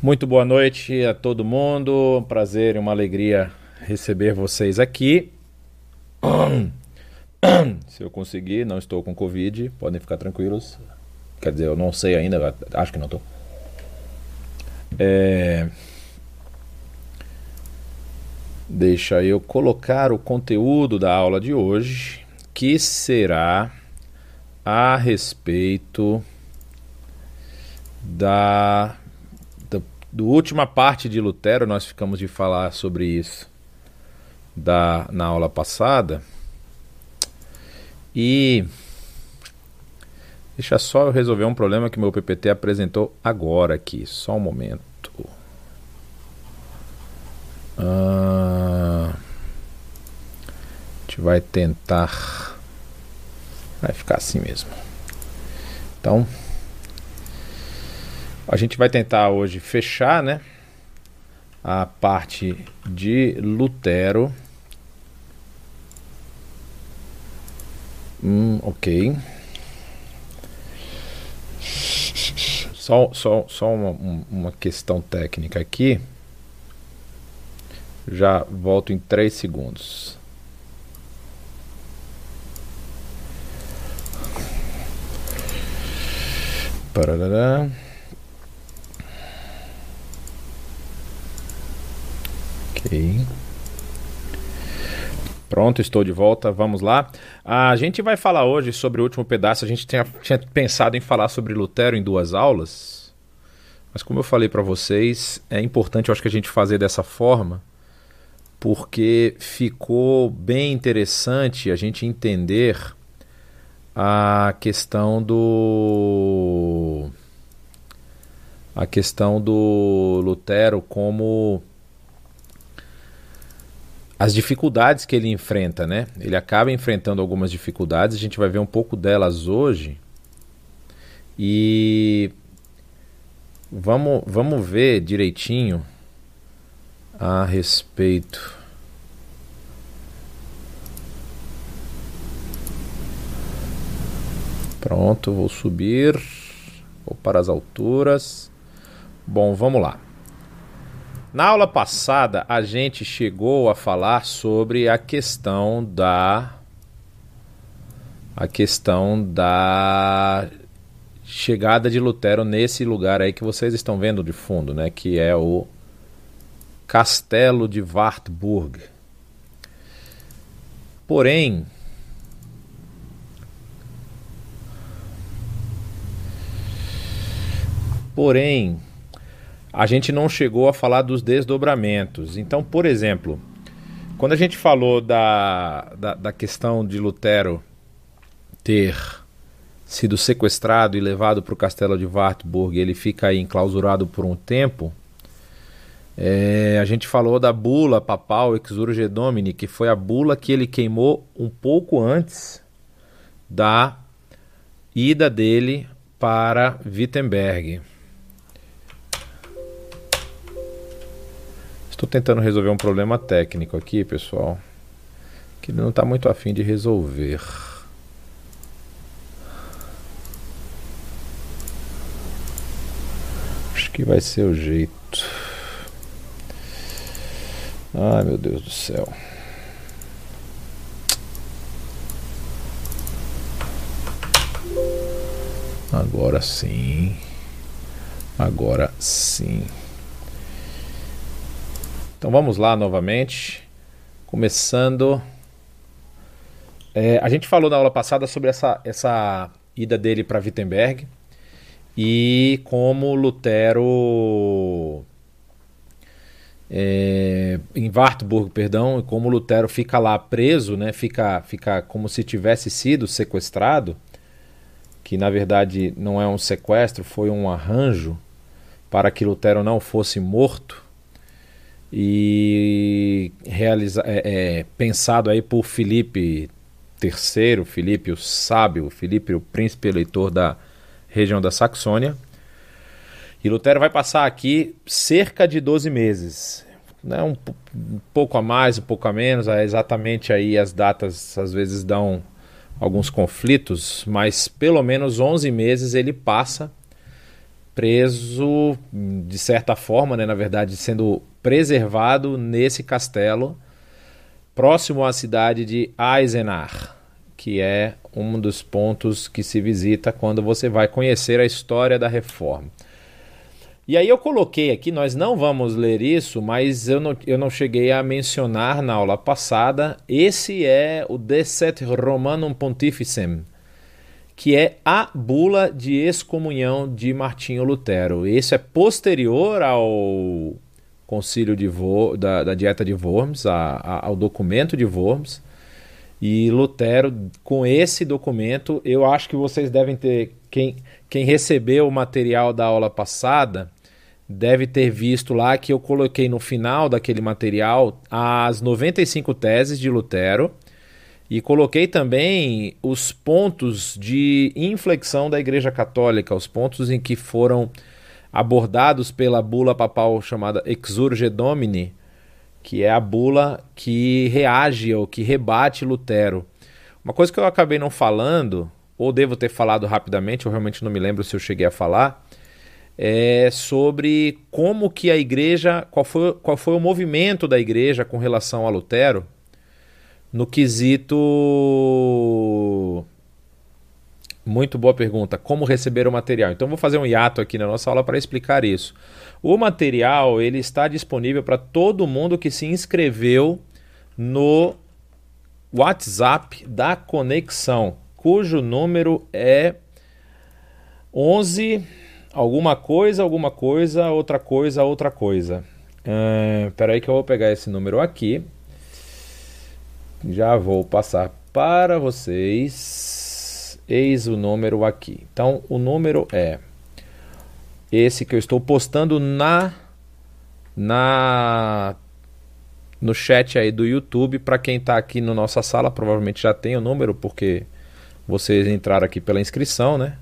Muito boa noite a todo mundo. Um prazer e uma alegria receber vocês aqui. Se eu conseguir, não estou com Covid, podem ficar tranquilos. Quer dizer, eu não sei ainda, acho que não estou. É... Deixa eu colocar o conteúdo da aula de hoje, que será a respeito da, da do última parte de Lutero. Nós ficamos de falar sobre isso da, na aula passada. E deixa só eu resolver um problema que meu PPT apresentou agora aqui. Só um momento. Ah, a gente vai tentar. Vai ficar assim mesmo. Então, a gente vai tentar hoje fechar, né? A parte de Lutero. Hum, ok. Só, só, só uma, uma questão técnica aqui. Já volto em 3 segundos. Parará. Ok. Pronto, estou de volta. Vamos lá. A gente vai falar hoje sobre o último pedaço. A gente tinha, tinha pensado em falar sobre Lutero em duas aulas. Mas como eu falei para vocês, é importante eu acho que a gente fazer dessa forma porque ficou bem interessante a gente entender a questão do a questão do Lutero como as dificuldades que ele enfrenta, né? Ele acaba enfrentando algumas dificuldades, a gente vai ver um pouco delas hoje. E vamos, vamos ver direitinho a respeito. Pronto, vou subir. Vou para as alturas. Bom, vamos lá. Na aula passada, a gente chegou a falar sobre a questão da a questão da chegada de Lutero nesse lugar aí que vocês estão vendo de fundo, né, que é o Castelo de Wartburg. Porém, porém, a gente não chegou a falar dos desdobramentos. Então, por exemplo, quando a gente falou da, da, da questão de Lutero ter sido sequestrado e levado para o castelo de Wartburg, ele fica aí enclausurado por um tempo. É, a gente falou da bula papal Exurge Domini, que foi a bula que ele queimou um pouco antes da ida dele para Wittenberg. Estou tentando resolver um problema técnico aqui, pessoal, que ele não está muito afim de resolver. Acho que vai ser o jeito. Ai meu Deus do céu. Agora sim. Agora sim. Então vamos lá novamente. Começando. É, a gente falou na aula passada sobre essa, essa ida dele para Wittenberg e como Lutero é, em Wartburg, perdão, como Lutero fica lá preso, né, fica, fica como se tivesse sido sequestrado, que na verdade não é um sequestro, foi um arranjo para que Lutero não fosse morto e realiza, é, é, pensado aí por Filipe III, Filipe o sábio, Filipe o príncipe eleitor da região da Saxônia. E Lutero vai passar aqui cerca de 12 meses. Né? Um, um, pouco a mais, um pouco a menos, é exatamente aí as datas às vezes dão alguns conflitos, mas pelo menos 11 meses ele passa preso, de certa forma, né, na verdade, sendo preservado nesse castelo, próximo à cidade de Eisenach, que é um dos pontos que se visita quando você vai conhecer a história da reforma. E aí eu coloquei aqui, nós não vamos ler isso, mas eu não, eu não cheguei a mencionar na aula passada. Esse é o Deset Romanum Pontificem, que é a bula de excomunhão de Martinho Lutero. Esse é posterior ao concílio de Vo, da, da Dieta de Worms, a, a, ao documento de Worms. E Lutero, com esse documento, eu acho que vocês devem ter. Quem, quem recebeu o material da aula passada deve ter visto lá que eu coloquei no final daquele material as 95 teses de Lutero e coloquei também os pontos de inflexão da Igreja Católica, os pontos em que foram abordados pela bula papal chamada Exurge Domini, que é a bula que reage ou que rebate Lutero. Uma coisa que eu acabei não falando, ou devo ter falado rapidamente, eu realmente não me lembro se eu cheguei a falar, é sobre como que a igreja, qual foi, qual foi o movimento da igreja com relação a Lutero no quesito. Muito boa pergunta. Como receber o material? Então vou fazer um hiato aqui na nossa aula para explicar isso. O material ele está disponível para todo mundo que se inscreveu no WhatsApp da conexão, cujo número é 11 alguma coisa, alguma coisa, outra coisa, outra coisa. Uh, aí que eu vou pegar esse número aqui. Já vou passar para vocês. Eis o número aqui. Então, o número é esse que eu estou postando na na no chat aí do YouTube para quem está aqui na nossa sala, provavelmente já tem o número porque vocês entraram aqui pela inscrição, né?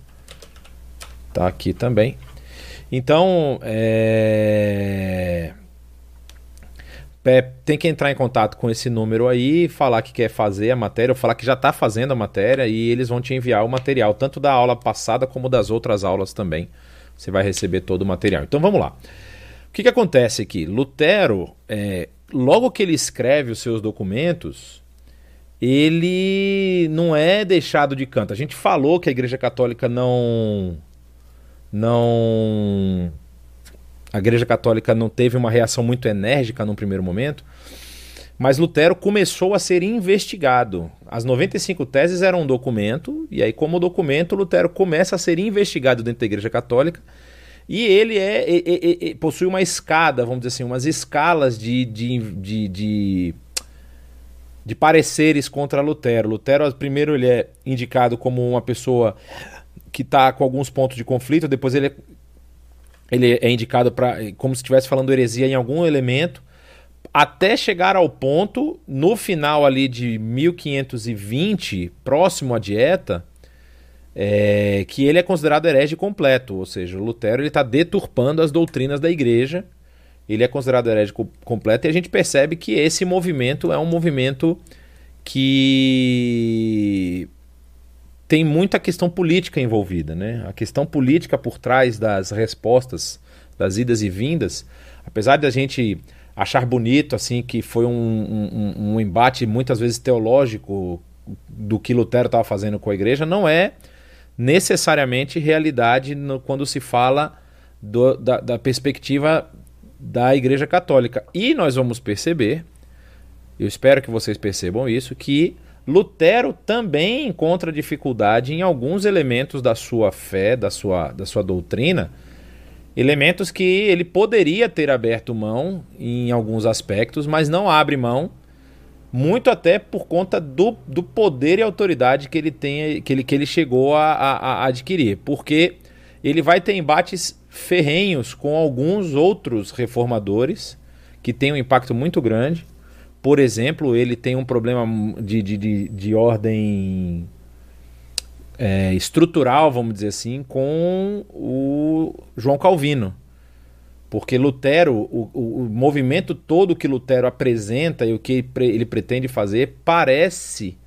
Tá aqui também. Então, é... tem que entrar em contato com esse número aí, falar que quer fazer a matéria, ou falar que já está fazendo a matéria e eles vão te enviar o material, tanto da aula passada como das outras aulas também. Você vai receber todo o material. Então vamos lá. O que, que acontece aqui? Lutero, é, logo que ele escreve os seus documentos, ele não é deixado de canto. A gente falou que a Igreja Católica não não a Igreja Católica não teve uma reação muito enérgica num primeiro momento, mas Lutero começou a ser investigado. As 95 teses eram um documento, e aí, como documento, Lutero começa a ser investigado dentro da Igreja Católica. E ele é, é, é, possui uma escada, vamos dizer assim, umas escalas de, de, de, de, de pareceres contra Lutero. Lutero, primeiro, ele é indicado como uma pessoa que está com alguns pontos de conflito, depois ele é, ele é indicado para como se estivesse falando heresia em algum elemento, até chegar ao ponto, no final ali de 1520, próximo à dieta, é, que ele é considerado herege completo, ou seja, Lutero está deturpando as doutrinas da igreja, ele é considerado herege completo e a gente percebe que esse movimento é um movimento que tem muita questão política envolvida, né? A questão política por trás das respostas, das idas e vindas, apesar de a gente achar bonito assim que foi um, um, um embate muitas vezes teológico do que Lutero estava fazendo com a igreja, não é necessariamente realidade no, quando se fala do, da, da perspectiva da Igreja Católica. E nós vamos perceber, eu espero que vocês percebam isso, que Lutero também encontra dificuldade em alguns elementos da sua fé, da sua, da sua doutrina, elementos que ele poderia ter aberto mão em alguns aspectos, mas não abre mão, muito até por conta do, do poder e autoridade que ele tem, que ele, que ele chegou a, a, a adquirir, porque ele vai ter embates ferrenhos com alguns outros reformadores que têm um impacto muito grande por exemplo, ele tem um problema de, de, de, de ordem é, estrutural, vamos dizer assim, com o João Calvino. Porque Lutero, o, o, o movimento todo que Lutero apresenta e o que ele pretende fazer, parece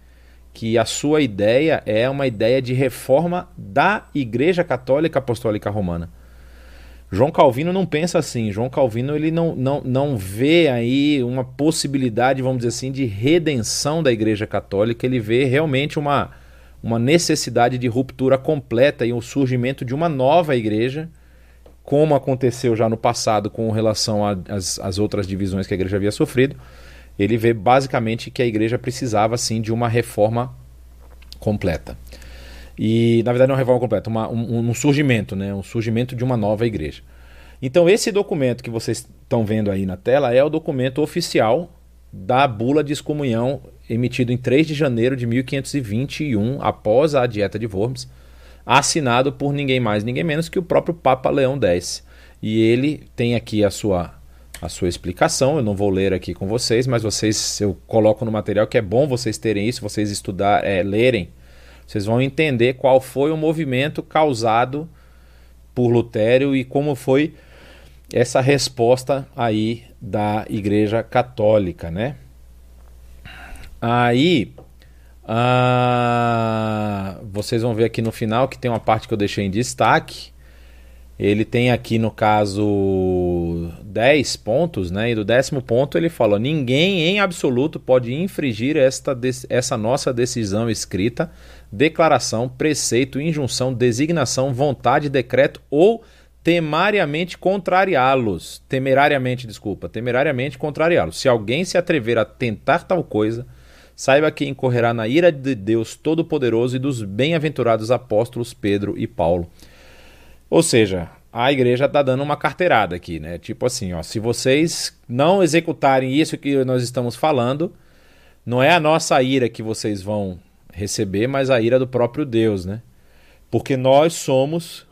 que a sua ideia é uma ideia de reforma da Igreja Católica Apostólica Romana. João Calvino não pensa assim. João Calvino ele não, não, não vê aí uma possibilidade, vamos dizer assim, de redenção da Igreja Católica. Ele vê realmente uma, uma necessidade de ruptura completa e o surgimento de uma nova igreja, como aconteceu já no passado com relação às outras divisões que a igreja havia sofrido. Ele vê basicamente que a igreja precisava sim de uma reforma completa. E, na verdade, não é uma reforma completa, uma, um, um, surgimento, né? um surgimento de uma nova igreja. Então, esse documento que vocês estão vendo aí na tela é o documento oficial da bula de excomunhão emitido em 3 de janeiro de 1521, após a Dieta de Worms, assinado por ninguém mais, ninguém menos que o próprio Papa Leão X. E ele tem aqui a sua a sua explicação. Eu não vou ler aqui com vocês, mas vocês eu coloco no material que é bom vocês terem isso, vocês estudar, é, lerem vocês vão entender qual foi o movimento causado por Lutério e como foi essa resposta aí da Igreja Católica, né? Aí ah, vocês vão ver aqui no final que tem uma parte que eu deixei em destaque. Ele tem aqui no caso 10 pontos, né? E do décimo ponto ele fala: ninguém em absoluto pode infringir esta, essa nossa decisão escrita declaração, preceito, injunção, designação, vontade, decreto ou temariamente contrariá-los. Temerariamente, desculpa, temerariamente contrariá-los. Se alguém se atrever a tentar tal coisa, saiba que incorrerá na ira de Deus Todo-Poderoso e dos bem-aventurados apóstolos Pedro e Paulo. Ou seja, a igreja está dando uma carteirada aqui, né? Tipo assim, ó, se vocês não executarem isso que nós estamos falando, não é a nossa ira que vocês vão receber, mas a ira do próprio Deus, né? Porque nós somos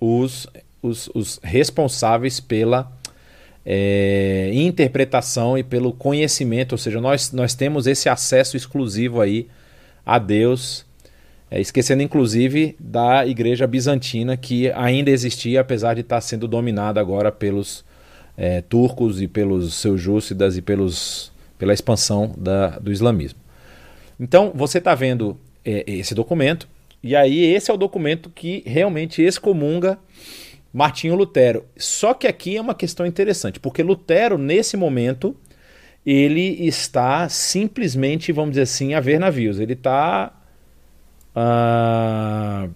os, os, os responsáveis pela é, interpretação e pelo conhecimento, ou seja, nós, nós temos esse acesso exclusivo aí a Deus, é, esquecendo inclusive da igreja bizantina que ainda existia, apesar de estar sendo dominada agora pelos é, turcos e pelos seljúcidas e pelos, pela expansão da, do islamismo. Então, você está vendo é, esse documento, e aí esse é o documento que realmente excomunga Martinho Lutero. Só que aqui é uma questão interessante, porque Lutero, nesse momento, ele está simplesmente, vamos dizer assim, a ver navios. Ele está. Uh...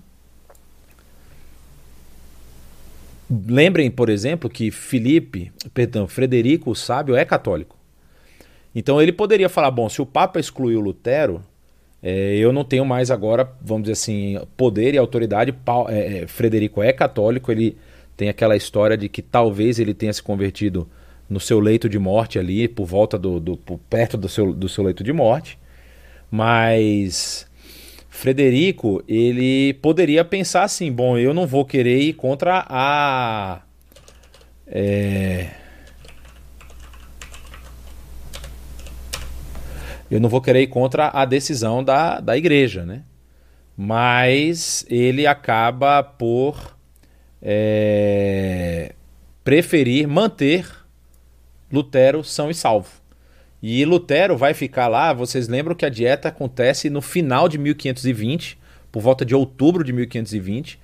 Lembrem, por exemplo, que Felipe, perdão, Frederico o Sábio é católico. Então ele poderia falar: bom, se o Papa excluiu Lutero, é, eu não tenho mais agora, vamos dizer assim, poder e autoridade. É, é, Frederico é católico, ele tem aquela história de que talvez ele tenha se convertido no seu leito de morte ali, por volta do, do por perto do seu, do seu leito de morte. Mas Frederico, ele poderia pensar assim: bom, eu não vou querer ir contra a. É, eu não vou querer ir contra a decisão da, da igreja, né? Mas ele acaba por é, preferir manter Lutero são e salvo. E Lutero vai ficar lá, vocês lembram que a dieta acontece no final de 1520, por volta de outubro de 1520.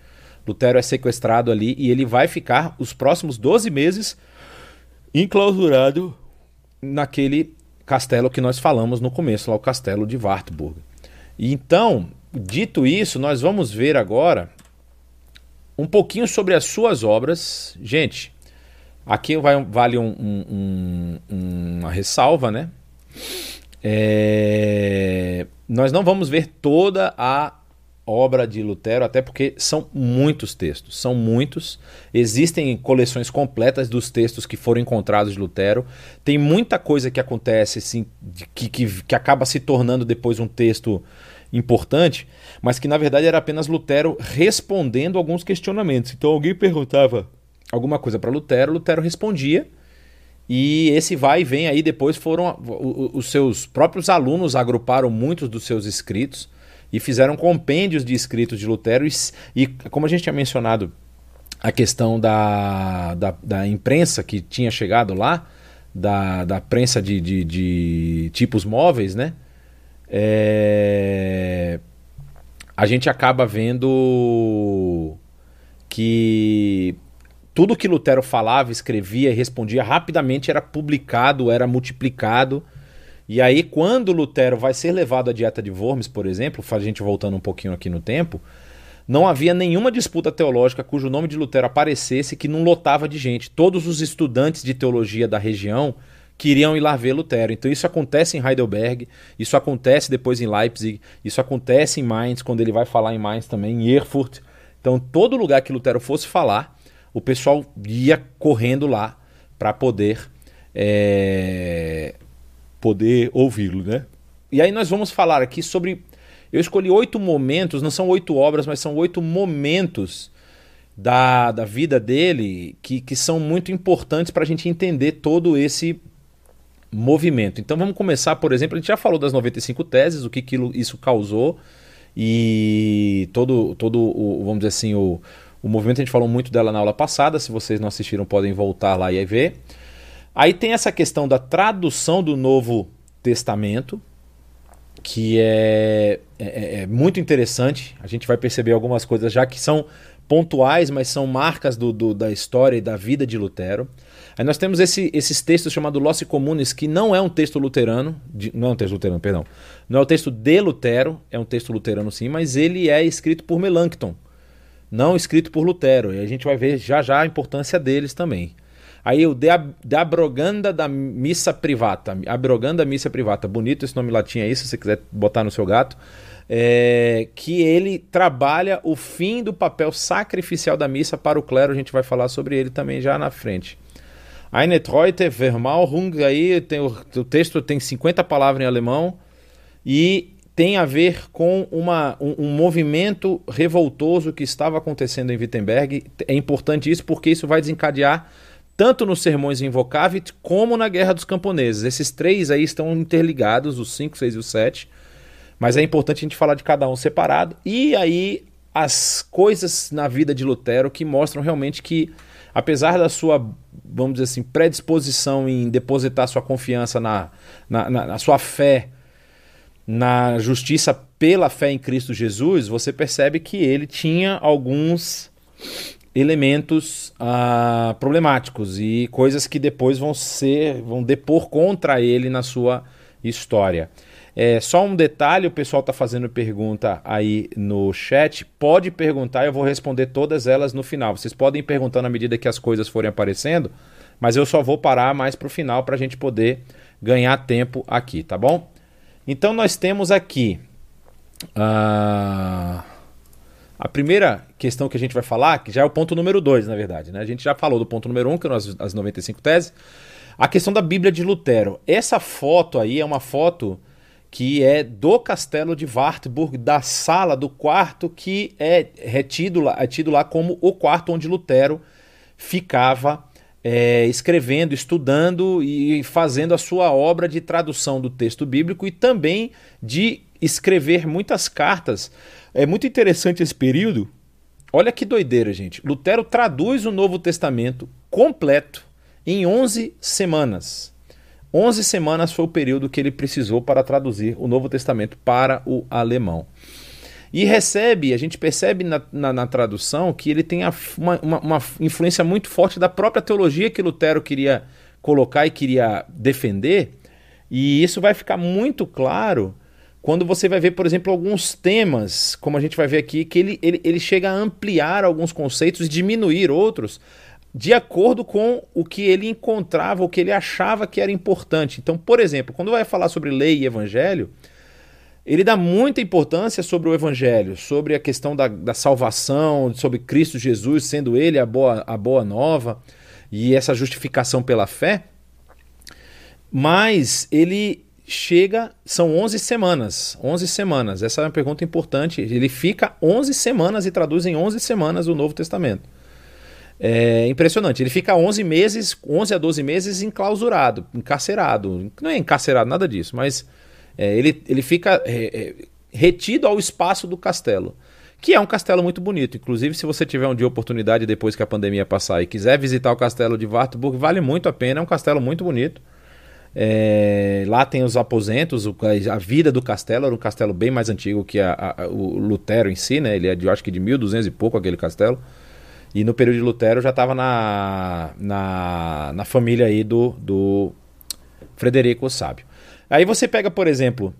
Lutero é sequestrado ali e ele vai ficar os próximos 12 meses enclausurado naquele castelo que nós falamos no começo, lá o castelo de Wartburg. E então, dito isso, nós vamos ver agora um pouquinho sobre as suas obras. Gente, aqui vai, vale um, um, um, uma ressalva, né? É... Nós não vamos ver toda a obra de Lutero, até porque são muitos textos, são muitos. Existem coleções completas dos textos que foram encontrados de Lutero. Tem muita coisa que acontece assim, que, que, que acaba se tornando depois um texto importante, mas que na verdade era apenas Lutero respondendo alguns questionamentos. Então alguém perguntava alguma coisa para Lutero, Lutero respondia. E esse vai e vem aí depois foram os seus próprios alunos agruparam muitos dos seus escritos e fizeram compêndios de escritos de Lutero. E, e como a gente tinha mencionado a questão da, da, da, imprensa que tinha chegado lá, da, da prensa de, de, de tipos móveis, né? É, a gente acaba vendo que tudo que Lutero falava, escrevia e respondia rapidamente era publicado, era multiplicado. E aí, quando Lutero vai ser levado à dieta de Worms, por exemplo, a gente voltando um pouquinho aqui no tempo, não havia nenhuma disputa teológica cujo nome de Lutero aparecesse que não lotava de gente. Todos os estudantes de teologia da região queriam ir lá ver Lutero. Então isso acontece em Heidelberg, isso acontece depois em Leipzig, isso acontece em Mainz, quando ele vai falar em Mainz também, em Erfurt. Então todo lugar que Lutero fosse falar, o pessoal ia correndo lá para poder é, poder ouvi-lo, né? E aí nós vamos falar aqui sobre eu escolhi oito momentos, não são oito obras, mas são oito momentos da, da vida dele que, que são muito importantes para a gente entender todo esse movimento. Então vamos começar, por exemplo, a gente já falou das 95 teses, o que, que isso causou e todo, todo o, vamos dizer assim, o, o movimento, a gente falou muito dela na aula passada, se vocês não assistiram podem voltar lá e ver. Aí tem essa questão da tradução do Novo Testamento, que é, é, é, muito interessante. A gente vai perceber algumas coisas já que são pontuais, mas são marcas do, do, da história e da vida de Lutero. Aí nós temos esse, esses textos chamados Loci Comunes, que não é um texto luterano, de, não é um texto luterano, perdão, não é um texto de Lutero, é um texto luterano sim, mas ele é escrito por Melanchthon, não escrito por Lutero, e a gente vai ver já já a importância deles também. Aí o De, de Abroganda da Missa Privata, Abroganda Missa Privata, bonito esse nome latim aí, se você quiser botar no seu gato é, que ele trabalha o fim do papel sacrificial da missa para o clero. A gente vai falar sobre ele também já na frente. Eine Treute, Vermalhung, aí tem o, o texto tem 50 palavras em alemão e tem a ver com uma, um, um, movimento revoltoso que estava acontecendo em Wittenberg. É importante isso porque isso vai desencadear tanto nos sermões em Vocavit como na Guerra dos Camponeses. Esses três aí estão interligados, os 5, 6 e o 7. Mas é importante a gente falar de cada um separado. E aí, as coisas na vida de Lutero que mostram realmente que, apesar da sua, vamos dizer assim, predisposição em depositar sua confiança na, na, na, na sua fé, na justiça pela fé em Cristo Jesus, você percebe que ele tinha alguns elementos ah, problemáticos e coisas que depois vão ser, vão depor contra ele na sua história. É, só um detalhe, o pessoal está fazendo pergunta aí no chat. Pode perguntar, eu vou responder todas elas no final. Vocês podem ir perguntando à medida que as coisas forem aparecendo, mas eu só vou parar mais para o final para a gente poder ganhar tempo aqui, tá bom? Então nós temos aqui uh, a primeira questão que a gente vai falar, que já é o ponto número 2, na verdade. Né? A gente já falou do ponto número 1, um, que são as, as 95 teses. A questão da Bíblia de Lutero. Essa foto aí é uma foto que é do castelo de Wartburg, da sala, do quarto que é retido é tido lá como o quarto onde Lutero ficava é, escrevendo, estudando e fazendo a sua obra de tradução do texto bíblico e também de escrever muitas cartas. É muito interessante esse período. Olha que doideira, gente. Lutero traduz o Novo Testamento completo em 11 semanas. 11 semanas foi o período que ele precisou para traduzir o Novo Testamento para o alemão. E recebe, a gente percebe na, na, na tradução que ele tem uma, uma, uma influência muito forte da própria teologia que Lutero queria colocar e queria defender. E isso vai ficar muito claro quando você vai ver, por exemplo, alguns temas, como a gente vai ver aqui, que ele, ele, ele chega a ampliar alguns conceitos e diminuir outros, de acordo com o que ele encontrava, o que ele achava que era importante. Então, por exemplo, quando vai falar sobre lei e evangelho, ele dá muita importância sobre o evangelho, sobre a questão da, da salvação, sobre Cristo Jesus sendo ele a boa, a boa nova e essa justificação pela fé. Mas ele chega, são 11 semanas, 11 semanas. Essa é uma pergunta importante. Ele fica 11 semanas e traduz em 11 semanas o Novo Testamento. É impressionante. Ele fica 11 meses, 11 a 12 meses enclausurado, encarcerado. Não é encarcerado, nada disso, mas é, ele, ele fica é, é, retido ao espaço do castelo. Que é um castelo muito bonito. Inclusive, se você tiver um dia oportunidade depois que a pandemia passar e quiser visitar o castelo de Wartburg, vale muito a pena. É um castelo muito bonito. É, lá tem os aposentos, a vida do castelo era um castelo bem mais antigo que a, a, o Lutero em si, né? Ele é de, acho que de 1200 e pouco aquele castelo. E no período de Lutero já estava na, na, na família aí do, do Frederico o Sábio. Aí você pega, por exemplo,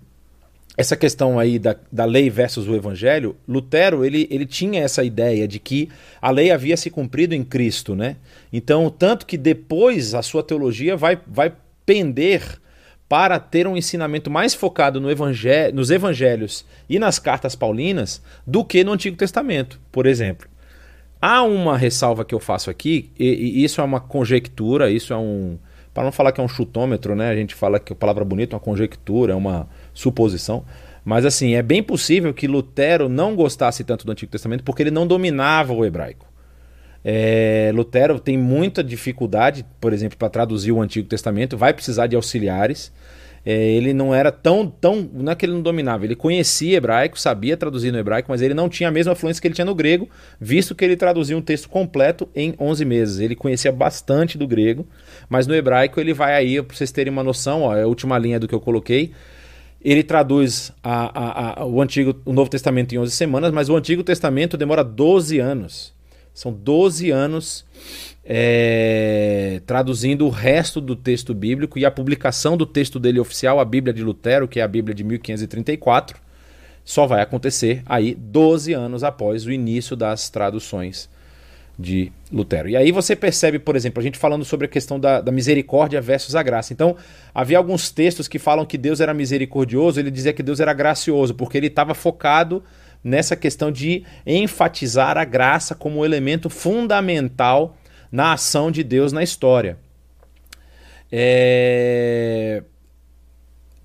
essa questão aí da, da lei versus o evangelho, Lutero ele, ele tinha essa ideia de que a lei havia se cumprido em Cristo, né? Então, tanto que depois a sua teologia vai, vai pender para ter um ensinamento mais focado no evangel nos evangelhos e nas cartas paulinas do que no Antigo Testamento, por exemplo. Há uma ressalva que eu faço aqui, e, e isso é uma conjectura, isso é um. Para não falar que é um chutômetro, né? A gente fala que a palavra bonita é uma conjectura, é uma suposição. Mas assim, é bem possível que Lutero não gostasse tanto do Antigo Testamento porque ele não dominava o hebraico. É, Lutero tem muita dificuldade, por exemplo, para traduzir o Antigo Testamento, vai precisar de auxiliares. É, ele não era tão, tão. Não é que ele não dominava, ele conhecia hebraico, sabia traduzir no hebraico, mas ele não tinha a mesma fluência que ele tinha no grego, visto que ele traduzia um texto completo em 11 meses. Ele conhecia bastante do grego, mas no hebraico ele vai aí, para vocês terem uma noção, ó, é a última linha do que eu coloquei. Ele traduz a, a, a, o Antigo, o Novo Testamento em 11 semanas, mas o Antigo Testamento demora 12 anos. São 12 anos é, traduzindo o resto do texto bíblico e a publicação do texto dele oficial, a Bíblia de Lutero, que é a Bíblia de 1534, só vai acontecer aí 12 anos após o início das traduções de Lutero. E aí você percebe, por exemplo, a gente falando sobre a questão da, da, misericórdia versus a graça. Então, havia alguns textos que falam que Deus era misericordioso, ele dizia que Deus era gracioso, porque ele estava focado nessa questão de enfatizar a graça como elemento fundamental na ação de Deus na história. É...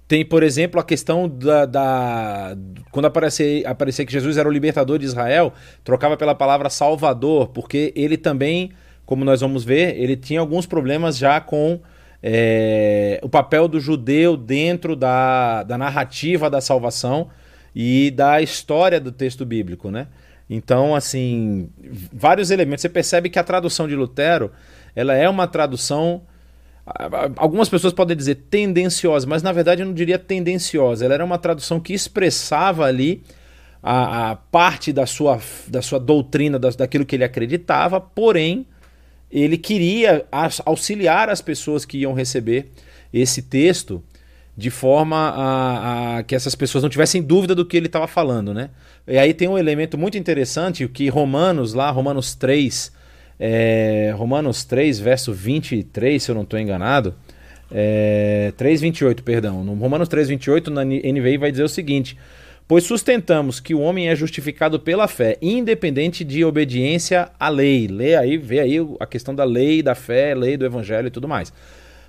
Tem, por exemplo, a questão da. da... quando aparecer, aparecer que Jesus era o libertador de Israel, trocava pela palavra salvador, porque ele também, como nós vamos ver, ele tinha alguns problemas já com é... o papel do judeu dentro da, da narrativa da salvação e da história do texto bíblico, né? Então, assim, vários elementos. Você percebe que a tradução de Lutero, ela é uma tradução algumas pessoas podem dizer tendenciosa, mas na verdade eu não diria tendenciosa. Ela era uma tradução que expressava ali a, a parte da sua, da sua doutrina, da, daquilo que ele acreditava, porém ele queria auxiliar as pessoas que iam receber esse texto de forma a, a, que essas pessoas não tivessem dúvida do que ele estava falando, né? E aí tem um elemento muito interessante, que Romanos, lá, Romanos 3, é, Romanos 3, verso 23, se eu não estou enganado, é, 3, 28, perdão. No Romanos 3, 28, na NVI vai dizer o seguinte: Pois sustentamos que o homem é justificado pela fé, independente de obediência à lei. Lê aí, vê aí a questão da lei, da fé, lei do evangelho e tudo mais.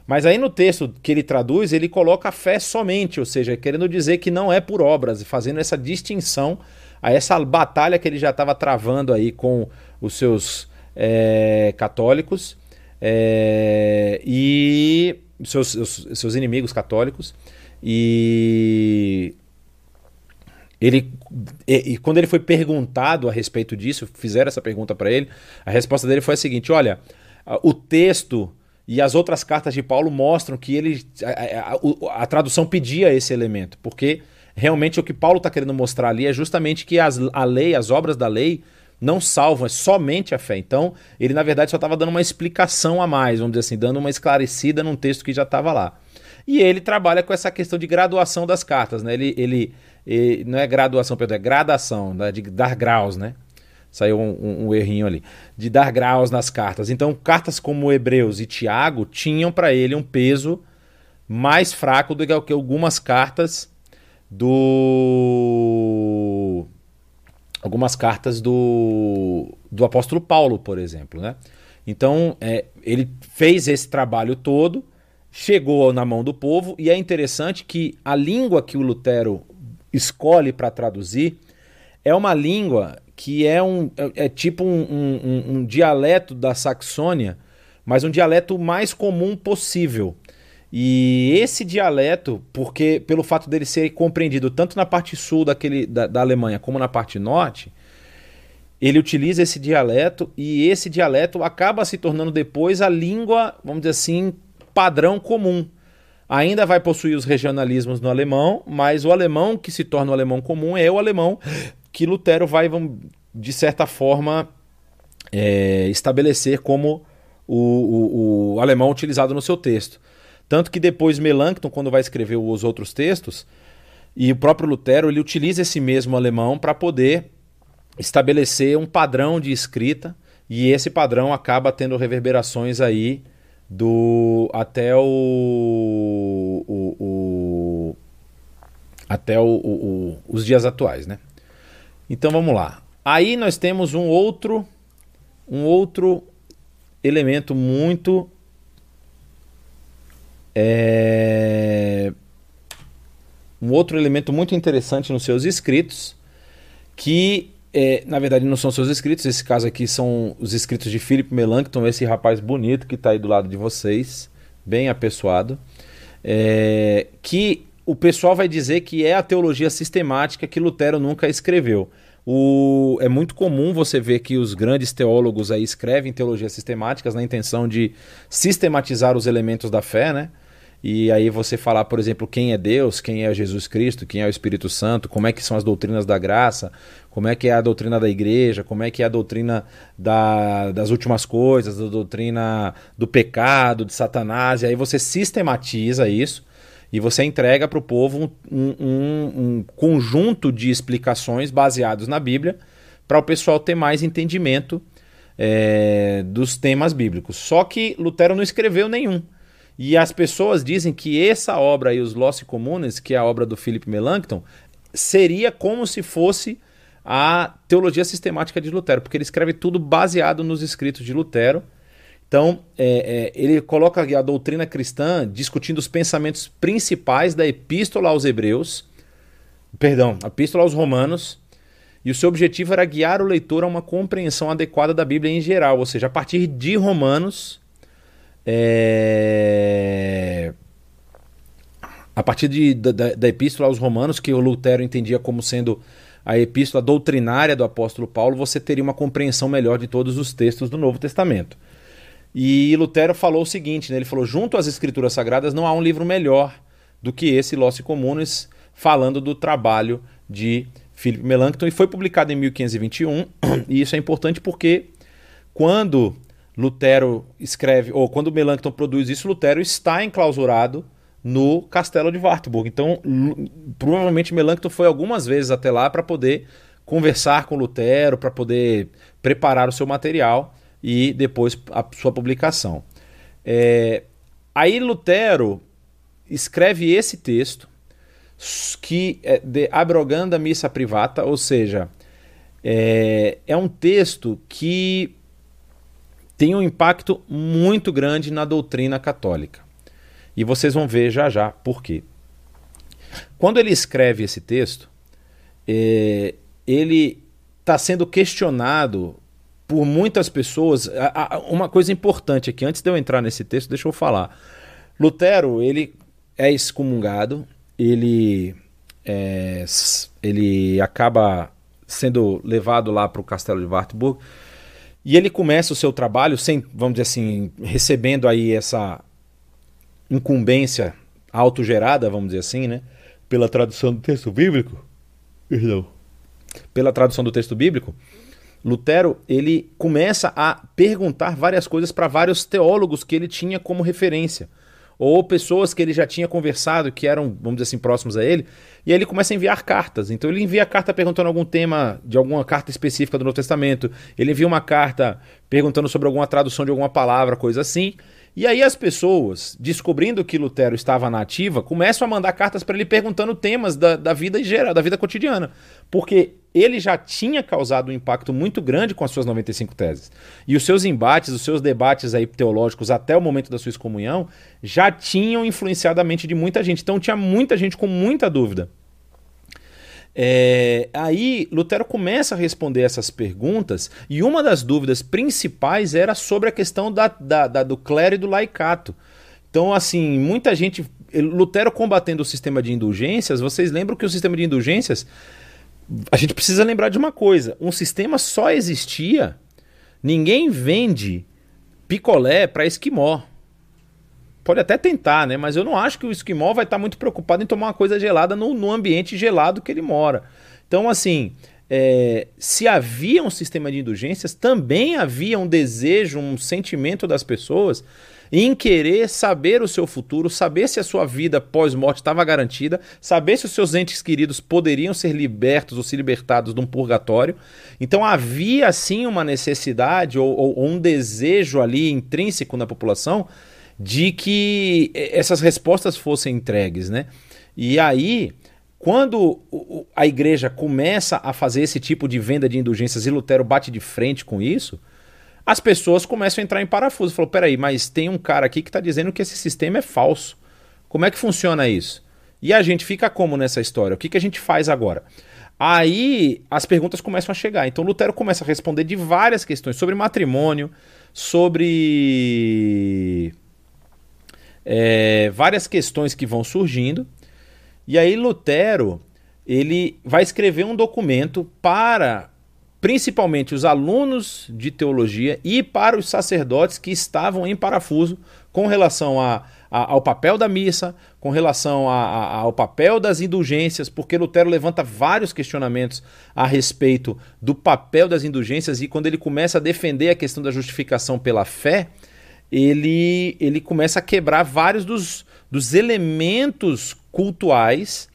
Mas aí no texto que ele traduz, ele coloca a fé somente, ou seja, querendo dizer que não é por obras, fazendo essa distinção a essa batalha que ele já estava travando aí com os seus é, católicos é, e seus, seus, seus inimigos católicos. E ele e, e, quando ele foi perguntado a respeito disso, fizeram essa pergunta para ele, a resposta dele foi a seguinte: olha, o texto e as outras cartas de Paulo mostram que ele a, a, a tradução pedia esse elemento, porque realmente o que Paulo está querendo mostrar ali é justamente que as, a lei, as obras da lei, não salvam, é somente a fé. Então, ele na verdade só estava dando uma explicação a mais, vamos dizer assim, dando uma esclarecida num texto que já estava lá. E ele trabalha com essa questão de graduação das cartas, né? Ele, ele, ele não é graduação, perdão, é gradação, né? de dar graus, né? Saiu um, um, um, errinho ali. De dar graus nas cartas. Então, cartas como Hebreus e Tiago tinham para ele um peso mais fraco do que algumas cartas do. Algumas cartas do, do apóstolo Paulo, por exemplo. Né? Então, é, ele fez esse trabalho todo, chegou na mão do povo, e é interessante que a língua que o Lutero escolhe para traduzir é uma língua que é, um, é, é tipo um, um, um, dialeto da Saxônia, mas um dialeto mais comum possível. E esse dialeto, porque pelo fato dele ser compreendido tanto na parte sul daquele, da, da Alemanha como na parte norte, ele utiliza esse dialeto e esse dialeto acaba se tornando depois a língua, vamos dizer assim, padrão comum. Ainda vai possuir os regionalismos no alemão, mas o alemão que se torna o alemão comum é o alemão que Lutero vai, de certa forma, é, estabelecer como o, o, o, alemão utilizado no seu texto. Tanto que depois Melanchthon, quando vai escrever os outros textos, e o próprio Lutero, ele utiliza esse mesmo alemão para poder estabelecer um padrão de escrita, e esse padrão acaba tendo reverberações aí do até o, o, o até o, os dias atuais, né? Então vamos lá. Aí nós temos um outro um outro elemento muito é, um outro elemento muito interessante nos seus escritos, que é, na verdade não são seus escritos, esse caso aqui são os escritos de Philip Melanchthon, esse rapaz bonito que está aí do lado de vocês, bem apessoado, é, que o pessoal vai dizer que é a teologia sistemática que Lutero nunca escreveu. O, é muito comum você ver que os grandes teólogos aí escrevem teologias sistemáticas na intenção de sistematizar os elementos da fé, né? E aí você falar, por exemplo, quem é Deus, quem é Jesus Cristo, quem é o Espírito Santo, como é que são as doutrinas da graça, como é que é a doutrina da igreja, como é que é a doutrina da, das últimas coisas, a doutrina do pecado, de Satanás, e aí você sistematiza isso e você entrega para o povo um, um, um, conjunto de explicações baseados na Bíblia para o pessoal ter mais entendimento é, dos temas bíblicos. Só que Lutero não escreveu nenhum. E as pessoas dizem que essa obra aí, os Loci Comunes, que é a obra do Philip Melanchthon, seria como se fosse a teologia sistemática de Lutero, porque ele escreve tudo baseado nos escritos de Lutero então, é, é, ele coloca a doutrina cristã discutindo os pensamentos principais da Epístola aos Hebreus, perdão, a Epístola aos Romanos, e o seu objetivo era guiar o leitor a uma compreensão adequada da Bíblia em geral, ou seja, a partir de Romanos, é... a partir de, da, da Epístola aos Romanos, que o Lutero entendia como sendo a epístola doutrinária do apóstolo Paulo, você teria uma compreensão melhor de todos os textos do Novo Testamento. E Lutero falou o seguinte, né? ele falou, junto às escrituras sagradas não há um livro melhor do que esse Loci Comunes, falando do trabalho de Philip Melanchthon, e foi publicado em 1521, e isso é importante porque quando Lutero escreve, ou quando Melanchthon produz isso, Lutero está enclausurado no castelo de Wartburg. Então, provavelmente Melanchthon foi algumas vezes até lá para poder conversar com Lutero, para poder preparar o seu material e depois a sua publicação. É, aí Lutero escreve esse texto que é de abroganda missa privata, ou seja, é, é um texto que tem um impacto muito grande na doutrina católica. E vocês vão ver já já por quê. Quando ele escreve esse texto, é, ele está sendo questionado por muitas pessoas. Uma coisa importante aqui, antes de eu entrar nesse texto, deixa eu falar. Lutero, ele é excomungado, ele, é, ele acaba sendo levado lá para o castelo de Wartburg e ele começa o seu trabalho sem, vamos dizer assim, recebendo aí essa incumbência autogerada, vamos dizer assim, né, pela tradução do texto bíblico. Perdão. Pela tradução do texto bíblico, Lutero ele começa a perguntar várias coisas para vários teólogos que ele tinha como referência ou pessoas que ele já tinha conversado que eram, vamos dizer assim, próximos a ele, e aí ele começa a enviar cartas. Então ele envia carta perguntando algum tema de alguma carta específica do Novo Testamento, ele envia uma carta perguntando sobre alguma tradução de alguma palavra, coisa assim. E aí as pessoas, descobrindo que Lutero estava na ativa, começam a mandar cartas para ele perguntando temas da, da vida geral, da vida cotidiana. Porque ele já tinha causado um impacto muito grande com as suas 95 teses. E os seus embates, os seus debates aí teológicos até o momento da sua excomunhão já tinham influenciado a mente de muita gente. Então tinha muita gente com muita dúvida. É, aí Lutero começa a responder essas perguntas, e uma das dúvidas principais era sobre a questão da, da, da, do clero e do laicato. Então, assim, muita gente. Lutero combatendo o sistema de indulgências, vocês lembram que o sistema de indulgências. A gente precisa lembrar de uma coisa: um sistema só existia. Ninguém vende picolé para esquimó. Pode até tentar, né? Mas eu não acho que o esquimó vai estar muito preocupado em tomar uma coisa gelada no, no ambiente gelado que ele mora. Então, assim, é, se havia um sistema de indulgências, também havia um desejo, um sentimento das pessoas em querer saber o seu futuro, saber se a sua vida pós-morte estava garantida, saber se os seus entes queridos poderiam ser libertos ou se libertados de um purgatório. Então havia sim uma necessidade ou, ou um desejo ali intrínseco na população de que essas respostas fossem entregues, né? E aí quando a igreja começa a fazer esse tipo de venda de indulgências e Lutero bate de frente com isso, as pessoas começam a entrar em parafuso. Falou, peraí, mas tem um cara aqui que está dizendo que esse sistema é falso. Como é que funciona isso? E a gente fica como nessa história? O que, que a gente faz agora? Aí as perguntas começam a chegar. Então Lutero começa a responder de várias questões sobre matrimônio, sobre é, várias questões que vão surgindo. E aí Lutero, ele vai escrever um documento para principalmente os alunos de teologia e para os sacerdotes que estavam em parafuso com relação a, a, ao papel da missa, com relação a, ao papel das indulgências, porque Lutero levanta vários questionamentos a respeito do papel das indulgências e quando ele começa a defender a questão da justificação pela fé, ele, ele começa a quebrar vários dos, dos elementos cultuais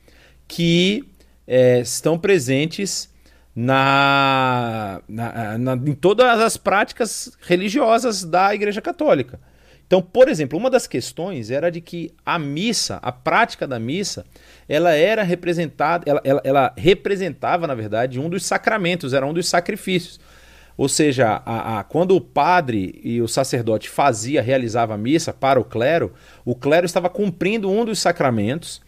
que é, estão presentes na, na, na, em todas as práticas religiosas da Igreja Católica. Então, por exemplo, uma das questões era de que a missa, a prática da missa, ela era representada, ela, ela, ela representava, na verdade, um dos sacramentos, era um dos sacrifícios. Ou seja, a, a, quando o padre e o sacerdote fazia, realizava a missa para o clero, o clero estava cumprindo um dos sacramentos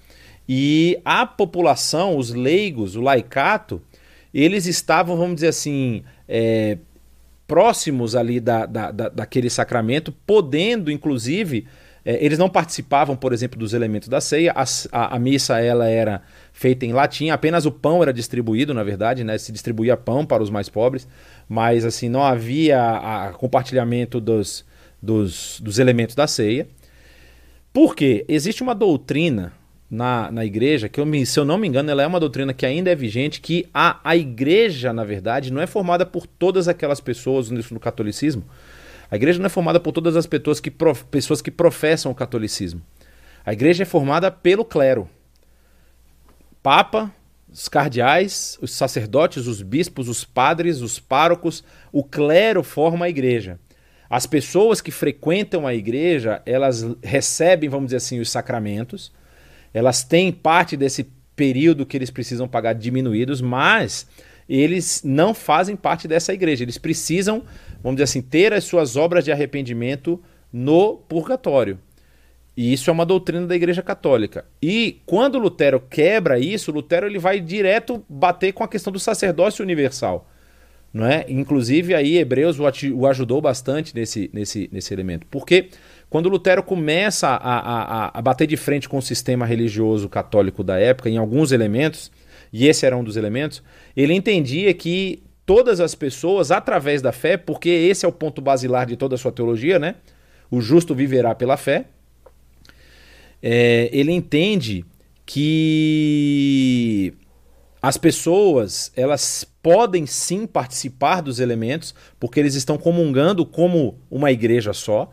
e a população, os leigos, o laicato, eles estavam, vamos dizer assim, é, próximos ali da, da, da, daquele sacramento, podendo, inclusive, é, eles não participavam, por exemplo, dos elementos da ceia. A, a, a, missa ela era feita em latim, apenas o pão era distribuído, na verdade, né? Se distribuía pão para os mais pobres, mas assim não havia a, compartilhamento dos, dos, dos elementos da ceia. Por quê? Existe uma doutrina na, na igreja, que eu me, se eu não me engano, ela é uma doutrina que ainda é vigente, que a, a igreja, na verdade, não é formada por todas aquelas pessoas no, no catolicismo. A igreja não é formada por todas as pessoas que, prof, pessoas que professam o catolicismo. A igreja é formada pelo clero. Papa, os cardeais, os sacerdotes, os bispos, os padres, os párocos, o clero forma a igreja. As pessoas que frequentam a igreja, elas recebem, vamos dizer assim, os sacramentos elas têm parte desse período que eles precisam pagar diminuídos, mas eles não fazem parte dessa igreja. Eles precisam, vamos dizer assim, ter as suas obras de arrependimento no purgatório. E isso é uma doutrina da Igreja Católica. E quando Lutero quebra isso, Lutero ele vai direto bater com a questão do sacerdócio universal. Não é? Inclusive aí Hebreus o ajudou bastante nesse, nesse, nesse elemento. Porque quando Lutero começa a, a, a bater de frente com o sistema religioso católico da época, em alguns elementos, e esse era um dos elementos, ele entendia que todas as pessoas, através da fé, porque esse é o ponto basilar de toda a sua teologia, né? O justo viverá pela fé. É, ele entende que as pessoas elas podem sim participar dos elementos porque eles estão comungando como uma igreja só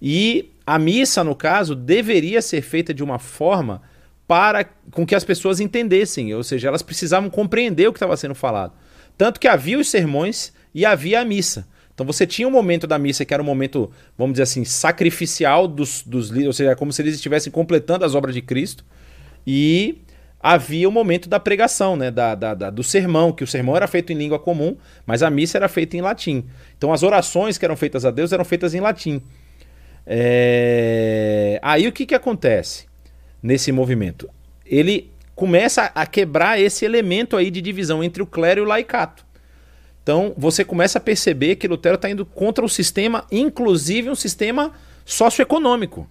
e a missa, no caso, deveria ser feita de uma forma para com que as pessoas entendessem, ou seja, elas precisavam compreender o que estava sendo falado. Tanto que havia os sermões e havia a missa. Então você tinha um momento da missa que era um momento, vamos dizer assim, sacrificial dos, dos líderes, ou seja, como se eles estivessem completando as obras de Cristo. E havia o momento da pregação, né, da, da, da, do sermão, que o sermão era feito em língua comum, mas a missa era feita em latim. Então as orações que eram feitas a Deus eram feitas em latim. É... Aí o que, que acontece nesse movimento? Ele começa a quebrar esse elemento aí de divisão entre o clero e o laicato. Então você começa a perceber que Lutero está indo contra o sistema, inclusive um sistema socioeconômico.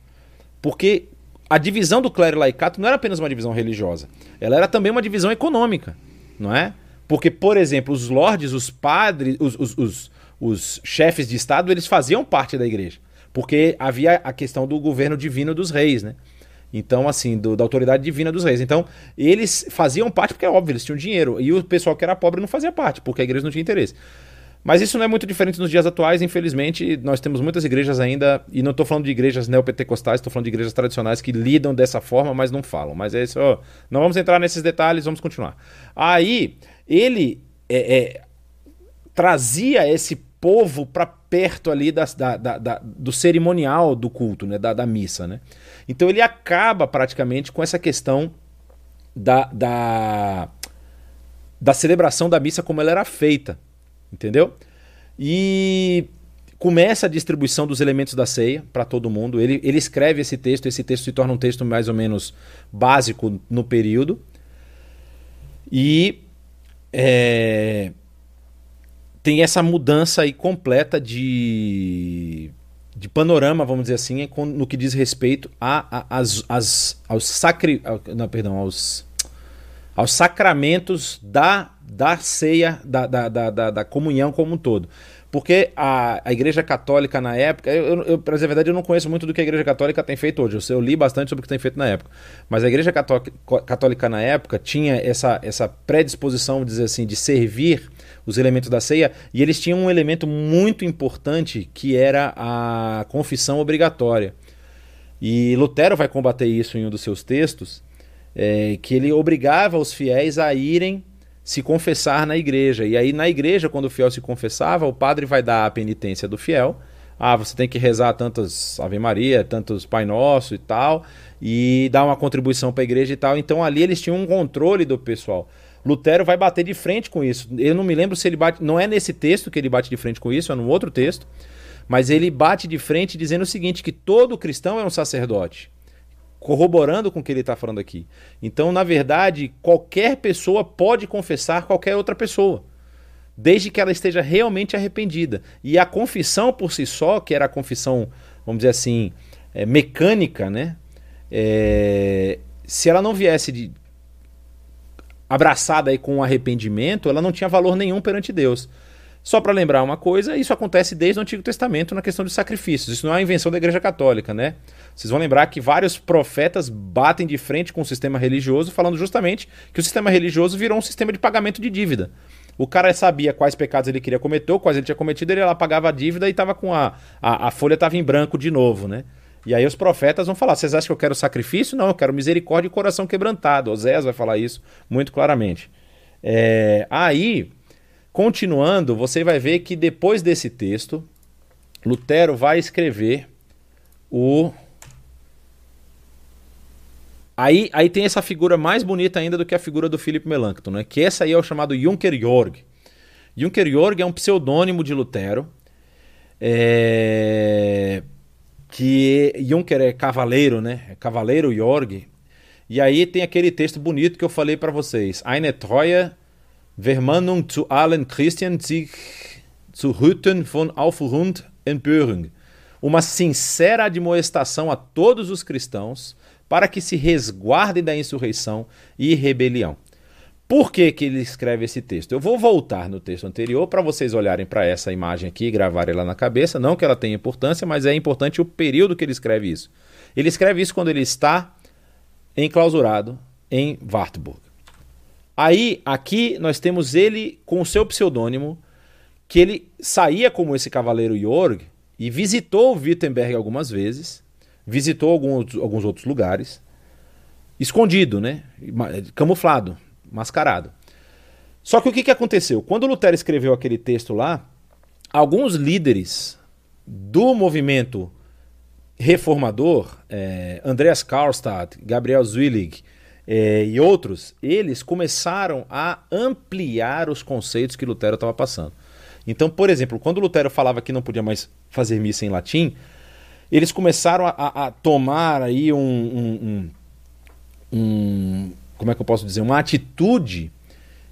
Porque a divisão do clero e laicato não era apenas uma divisão religiosa, ela era também uma divisão econômica, não é? Porque, por exemplo, os lordes, os padres, os, os, os, os chefes de Estado, eles faziam parte da igreja porque havia a questão do governo divino dos reis, né? Então, assim, do, da autoridade divina dos reis. Então, eles faziam parte porque é óbvio, eles tinham dinheiro. E o pessoal que era pobre não fazia parte, porque a igreja não tinha interesse. Mas isso não é muito diferente nos dias atuais, infelizmente. Nós temos muitas igrejas ainda, e não estou falando de igrejas neopentecostais, estou falando de igrejas tradicionais que lidam dessa forma, mas não falam. Mas é isso, ó, não vamos entrar nesses detalhes, vamos continuar. Aí, ele é, é, trazia esse povo para perto ali da, da, da, do cerimonial do culto, né, da, missa. Né? Então ele acaba praticamente com essa questão da, da, da celebração da missa como ela era feita, entendeu? E começa a distribuição dos elementos da ceia para todo mundo. Ele, ele escreve esse texto, esse texto se torna um texto mais ou menos básico no período. E é, tem essa mudança aí completa de, de panorama, vamos dizer assim, no que diz respeito a, a, as, as, aos, sacri, não, perdão, aos, aos sacramentos da, da ceia, da, da, da, da comunhão como um todo. Porque a, a Igreja Católica na época, eu, eu, dizer a verdade, eu não conheço muito do que a Igreja Católica tem feito hoje. Eu, eu li bastante sobre o que tem feito na época. Mas a Igreja Católica, Católica na época tinha essa, essa predisposição, dizer assim, de servir os elementos da ceia, e eles tinham um elemento muito importante que era a confissão obrigatória. E Lutero vai combater isso em um dos seus textos, é, que ele obrigava os fiéis a irem se confessar na igreja. E aí, na igreja, quando o fiel se confessava, o padre vai dar a penitência do fiel. Ah, você tem que rezar tantas Ave Maria, tantos Pai Nosso e tal, e dar uma contribuição para a igreja e tal. Então ali eles tinham um controle do pessoal. Lutero vai bater de frente com isso. Eu não me lembro se ele bate. Não é nesse texto que ele bate de frente com isso, é num outro texto. Mas ele bate de frente dizendo o seguinte: que todo cristão é um sacerdote. Corroborando com o que ele está falando aqui. Então, na verdade, qualquer pessoa pode confessar qualquer outra pessoa. Desde que ela esteja realmente arrependida. E a confissão por si só, que era a confissão, vamos dizer assim, é, mecânica, né? É, se ela não viesse de, abraçada aí com um arrependimento, ela não tinha valor nenhum perante Deus. Só para lembrar uma coisa, isso acontece desde o Antigo Testamento na questão de sacrifícios. Isso não é uma invenção da Igreja Católica, né? Vocês vão lembrar que vários profetas batem de frente com o sistema religioso, falando justamente que o sistema religioso virou um sistema de pagamento de dívida. O cara sabia quais pecados ele queria cometer, quais ele tinha cometido, ele lá pagava a dívida e tava com a, a, a folha estava em branco de novo, né? E aí os profetas vão falar: vocês acham que eu quero sacrifício? Não, eu quero misericórdia e coração quebrantado. Osés vai falar isso muito claramente. É, aí, continuando, você vai ver que depois desse texto, Lutero vai escrever o. Aí, aí tem essa figura mais bonita ainda do que a figura do Philip Melanchthon, né? que essa aí é o chamado Junker Jorg. Junker Jorg é um pseudônimo de Lutero. É que Juncker é cavaleiro, né? É cavaleiro Jorg. E aí tem aquele texto bonito que eu falei para vocês. Eine treue Vermannung zu allen Christen sich zu hüten von Aufruhr Empörung. Uma sincera admoestação a todos os cristãos para que se resguardem da insurreição e rebelião. Por que, que ele escreve esse texto? Eu vou voltar no texto anterior para vocês olharem para essa imagem aqui e gravarem ela na cabeça. Não que ela tenha importância, mas é importante o período que ele escreve isso. Ele escreve isso quando ele está enclausurado em Wartburg. Aí, aqui, nós temos ele com o seu pseudônimo, que ele saía como esse cavaleiro Jorg e visitou Wittenberg algumas vezes, visitou alguns, alguns outros lugares, escondido, né? Camuflado mascarado. Só que o que, que aconteceu? Quando Lutero escreveu aquele texto lá, alguns líderes do movimento reformador, é, Andreas Karlstadt, Gabriel Zwillig é, e outros, eles começaram a ampliar os conceitos que Lutero estava passando. Então, por exemplo, quando Lutero falava que não podia mais fazer missa em latim, eles começaram a, a tomar aí um, um, um, um como é que eu posso dizer, uma atitude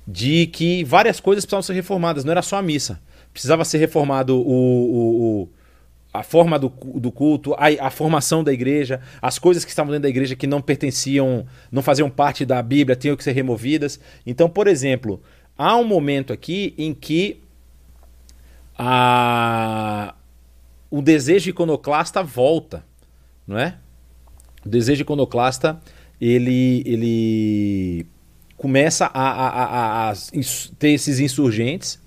de que várias coisas precisavam ser reformadas, não era só a missa. Precisava ser reformado o, o, o a forma do, do culto, a, a, formação da igreja, as coisas que estavam dentro da igreja que não pertenciam, não faziam parte da Bíblia, tinham que ser removidas. Então, por exemplo, há um momento aqui em que a, o desejo iconoclasta volta, não é? o desejo iconoclasta ele, ele começa a, a, a, a, ter esses insurgentes.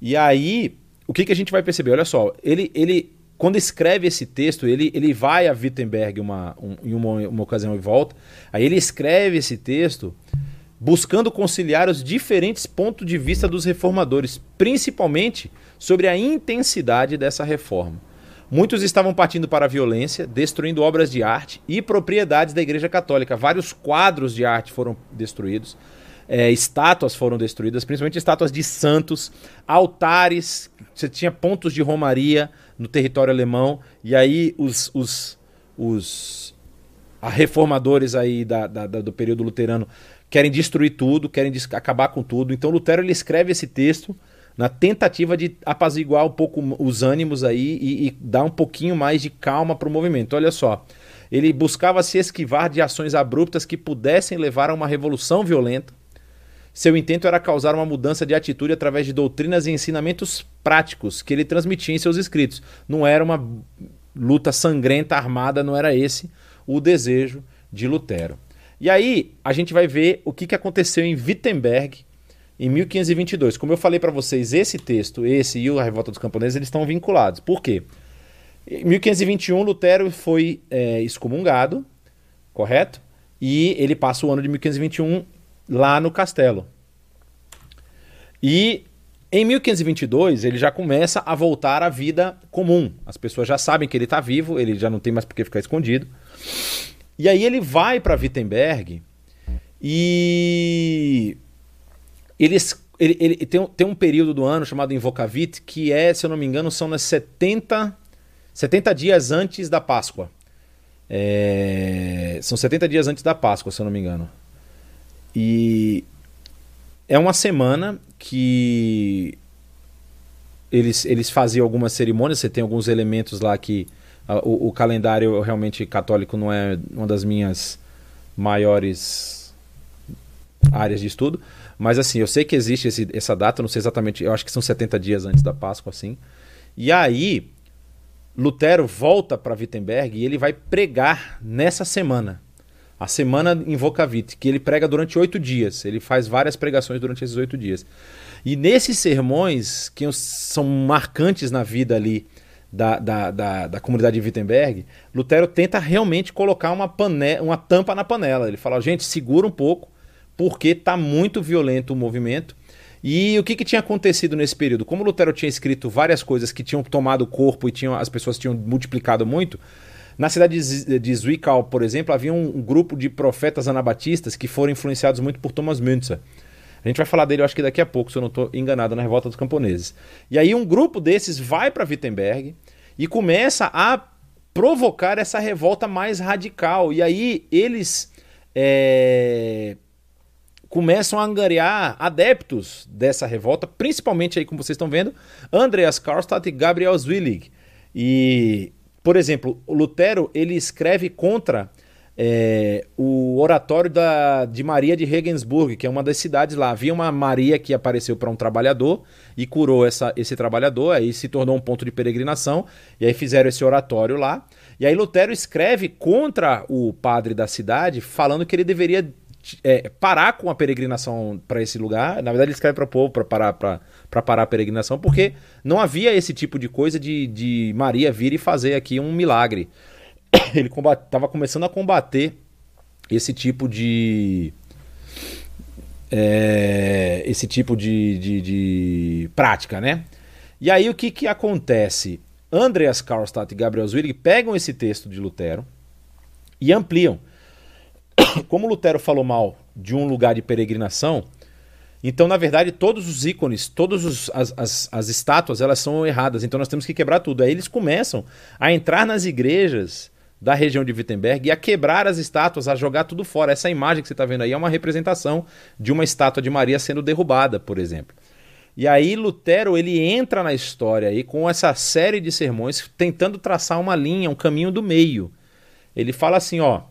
E aí, o que, que a gente vai perceber? Olha só, ele, ele quando escreve esse texto, ele, ele vai a Wittenberg uma, um, em uma, uma ocasião e volta. Aí ele escreve esse texto buscando conciliar os diferentes pontos de vista dos reformadores, principalmente sobre a intensidade dessa reforma. Muitos estavam partindo para a violência, destruindo obras de arte e propriedades da Igreja Católica. Vários quadros de arte foram destruídos, é, estátuas foram destruídas, principalmente estátuas de santos, altares, você tinha pontos de romaria no território alemão, e aí os, os, os reformadores aí da, da, da, do período luterano querem destruir tudo, querem acabar com tudo. Então Lutero ele escreve esse texto na tentativa de apaziguar um pouco os ânimos aí e, e dar um pouquinho mais de calma para o movimento. Olha só, ele buscava se esquivar de ações abruptas que pudessem levar a uma revolução violenta. Seu intento era causar uma mudança de atitude através de doutrinas e ensinamentos práticos que ele transmitia em seus escritos. Não era uma luta sangrenta armada, não era esse o desejo de Lutero. E aí a gente vai ver o que aconteceu em Wittenberg em 1522. Como eu falei para vocês, esse texto, esse e a Revolta dos Camponeses, eles estão vinculados. Por quê? Em 1521, Lutero foi é, excomungado, correto? E ele passa o ano de 1521 lá no castelo. E em 1522, ele já começa a voltar à vida comum. As pessoas já sabem que ele está vivo, ele já não tem mais por que ficar escondido. E aí ele vai para Wittenberg e eles, ele, ele tem, tem, um período do ano chamado Invocavit, que é, se eu não me engano, são nas 70, 70 dias antes da Páscoa. É, são 70 dias antes da Páscoa, se eu não me engano. E é uma semana que eles, eles faziam algumas cerimônias, você tem alguns elementos lá que o, o calendário realmente católico não é uma das minhas maiores áreas de estudo, mas assim, eu sei que existe esse, essa data, não sei exatamente, eu acho que são 70 dias antes da Páscoa, assim. E aí, Lutero volta para Wittenberg e ele vai pregar nessa semana. A semana em Vocavit, que ele prega durante oito dias. Ele faz várias pregações durante esses oito dias. E nesses sermões, que são marcantes na vida ali da, da, da, da, comunidade de Wittenberg, Lutero tenta realmente colocar uma, uma tampa na panela. Ele fala, gente, segura um pouco, porque está muito violento o movimento. E o que, que, tinha acontecido nesse período? Como Lutero tinha escrito várias coisas que tinham tomado corpo e tinham, as pessoas tinham multiplicado muito, na cidade de Zwickau, por exemplo, havia um, grupo de profetas anabatistas que foram influenciados muito por Thomas Müntzer. A gente vai falar dele, eu acho que daqui a pouco, se eu não estou enganado, na Revolta dos Camponeses. E aí um grupo desses vai para Wittenberg e começa a provocar essa revolta mais radical. E aí eles... É começam a angariar adeptos dessa revolta, principalmente aí, como vocês estão vendo, Andreas Karlstadt e Gabriel Zwillig. E, por exemplo, Lutero ele escreve contra é, o oratório da, de Maria de Regensburg, que é uma das cidades lá. Havia uma Maria que apareceu para um trabalhador e curou essa, esse trabalhador, aí se tornou um ponto de peregrinação, e aí fizeram esse oratório lá. E aí Lutero escreve contra o padre da cidade, falando que ele deveria é, parar com a peregrinação para esse lugar. Na verdade, ele escreve para o povo para parar, para parar a peregrinação, porque não havia esse tipo de coisa de, de Maria vir e fazer aqui um milagre. Ele estava começando a combater esse tipo de. É, esse tipo de, de, de, prática, né? E aí o que, que acontece? Andreas Karlstadt e Gabriel Zwillig pegam esse texto de Lutero e ampliam. como Lutero falou mal de um lugar de peregrinação, então, na verdade, todos os ícones, todas as, as, as, estátuas, elas são erradas. Então, nós temos que quebrar tudo. Aí eles começam a entrar nas igrejas da região de Wittenberg e a quebrar as estátuas, a jogar tudo fora. Essa imagem que você está vendo aí é uma representação de uma estátua de Maria sendo derrubada, por exemplo. E aí Lutero ele entra na história aí com essa série de sermões tentando traçar uma linha, um caminho do meio. Ele fala assim, ó,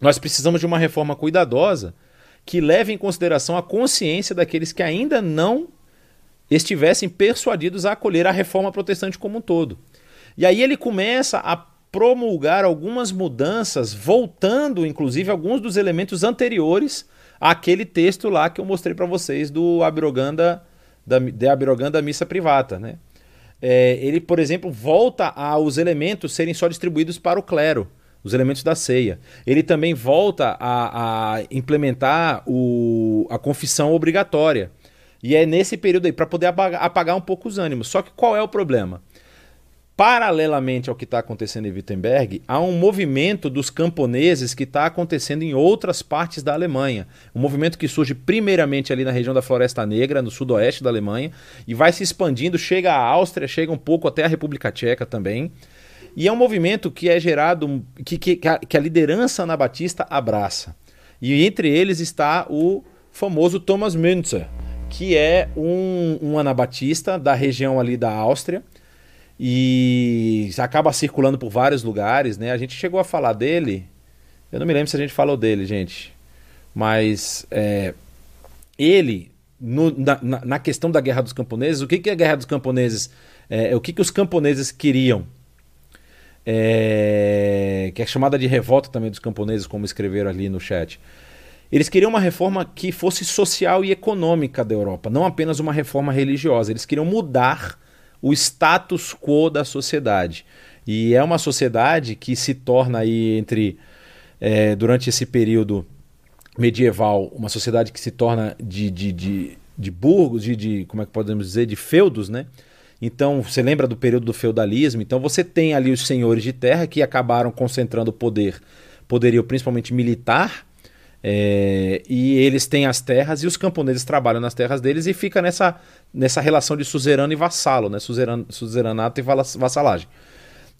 nós precisamos de uma reforma cuidadosa que leve em consideração a consciência daqueles que ainda não estivessem persuadidos a acolher a reforma protestante como um todo. E aí ele começa a promulgar algumas mudanças, voltando inclusive alguns dos elementos anteriores àquele texto lá que eu mostrei para vocês do Abiroganda da, de Abiroganda Missa Privata, né? É, ele, por exemplo, volta aos elementos serem só distribuídos para o clero, os elementos da ceia. Ele também volta a, a implementar o, a confissão obrigatória. E é nesse período aí, para poder apagar, apagar um pouco os ânimos. Só que qual é o problema? Paralelamente ao que está acontecendo em Wittenberg, há um movimento dos camponeses que está acontecendo em outras partes da Alemanha. Um movimento que surge primeiramente ali na região da Floresta Negra, no sudoeste da Alemanha, e vai se expandindo, chega à Áustria, chega um pouco até a República Tcheca também. E é um movimento que é gerado, que, que, que a liderança anabatista abraça. E entre eles está o famoso Thomas Münzer, que é um, um anabatista da região ali da Áustria e acaba circulando por vários lugares, né? A gente chegou a falar dele, eu não me lembro se a gente falou dele, gente, mas é, ele, no, na, na, questão da Guerra dos Camponeses, o que, que a Guerra dos Camponeses? É, o que, que os camponeses queriam? É, que é chamada de revolta também dos camponeses, como escreveram ali no chat. Eles queriam uma reforma que fosse social e econômica da Europa, não apenas uma reforma religiosa. Eles queriam mudar o status quo da sociedade. E é uma sociedade que se torna aí entre é, durante esse período medieval, uma sociedade que se torna de, de, de, de burgos, de, de como é que podemos dizer, de feudos, né? Então, você lembra do período do feudalismo? Então, você tem ali os senhores de terra que acabaram concentrando poder, poderio principalmente militar, é, e eles têm as terras e os camponeses trabalham nas terras deles e fica nessa, nessa relação de suzerano e vassalo, né? Suzeran, suzeranato e vassalagem.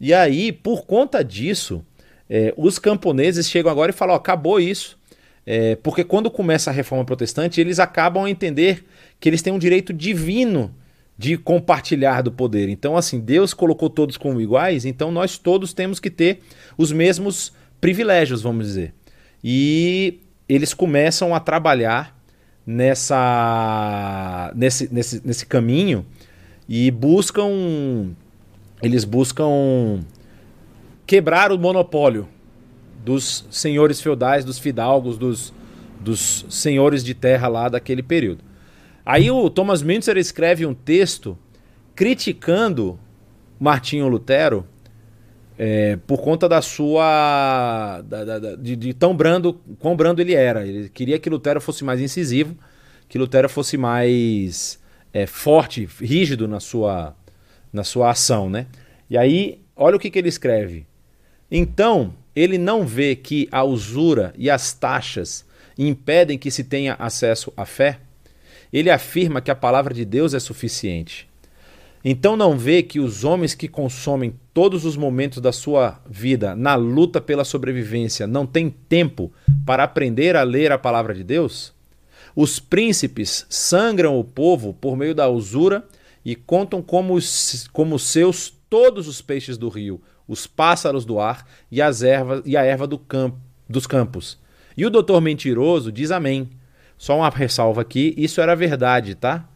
E aí, por conta disso, é, os camponeses chegam agora e falam: ó, acabou isso. É, porque quando começa a reforma protestante, eles acabam a entender que eles têm um direito divino de compartilhar do poder. Então, assim, Deus colocou todos como iguais, então nós todos temos que ter os mesmos privilégios, vamos dizer. E eles começam a trabalhar nessa nesse, nesse, nesse caminho e buscam eles buscam quebrar o monopólio dos senhores feudais, dos fidalgos, dos, dos senhores de terra lá daquele período. Aí o Thomas Müntzer escreve um texto criticando Martinho Lutero é, por conta da sua. Da, da, de, de, tão brando, quão brando ele era. Ele queria que Lutero fosse mais incisivo, que Lutero fosse mais é, forte, rígido na sua, na sua ação. Né? E aí, olha o que, que ele escreve. Então, ele não vê que a usura e as taxas impedem que se tenha acesso à fé? Ele afirma que a palavra de Deus é suficiente. Então não vê que os homens que consomem todos os momentos da sua vida na luta pela sobrevivência não têm tempo para aprender a ler a palavra de Deus? Os príncipes sangram o povo por meio da usura e contam como, os, como seus todos os peixes do rio, os pássaros do ar e, as ervas, e a erva do campo, dos campos. E o doutor mentiroso diz amém. Só uma ressalva aqui, isso era verdade, tá?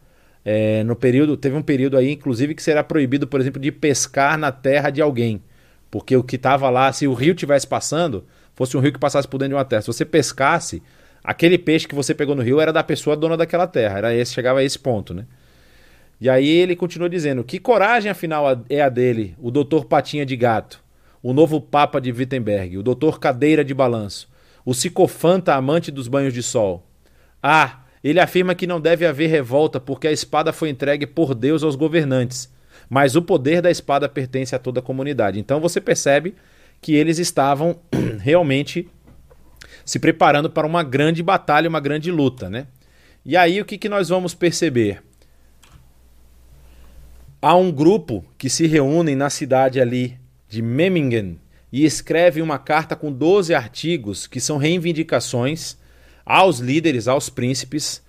É, no período, teve um período aí, inclusive, que será proibido, por exemplo, de pescar na terra de alguém. Porque o que estava lá, se o rio tivesse passando, fosse um rio que passasse por dentro de uma terra, se você pescasse, aquele peixe que você pegou no rio era da pessoa dona daquela terra. Era esse, chegava a esse ponto, né? E aí ele continua dizendo: que coragem afinal é a dele, o doutor Patinha de Gato, o novo Papa de Wittenberg, o doutor Cadeira de Balanço, o psicofanta amante dos banhos de sol. Ah, ele afirma que não deve haver revolta porque a espada foi entregue por Deus aos governantes, mas o poder da espada pertence a toda a comunidade. Então você percebe que eles estavam realmente se preparando para uma grande batalha, uma grande luta, né? E aí o que, que nós vamos perceber? Há um grupo que se reúne na cidade ali de Memmingen e escreve uma carta com 12 artigos que são reivindicações aos líderes, aos príncipes,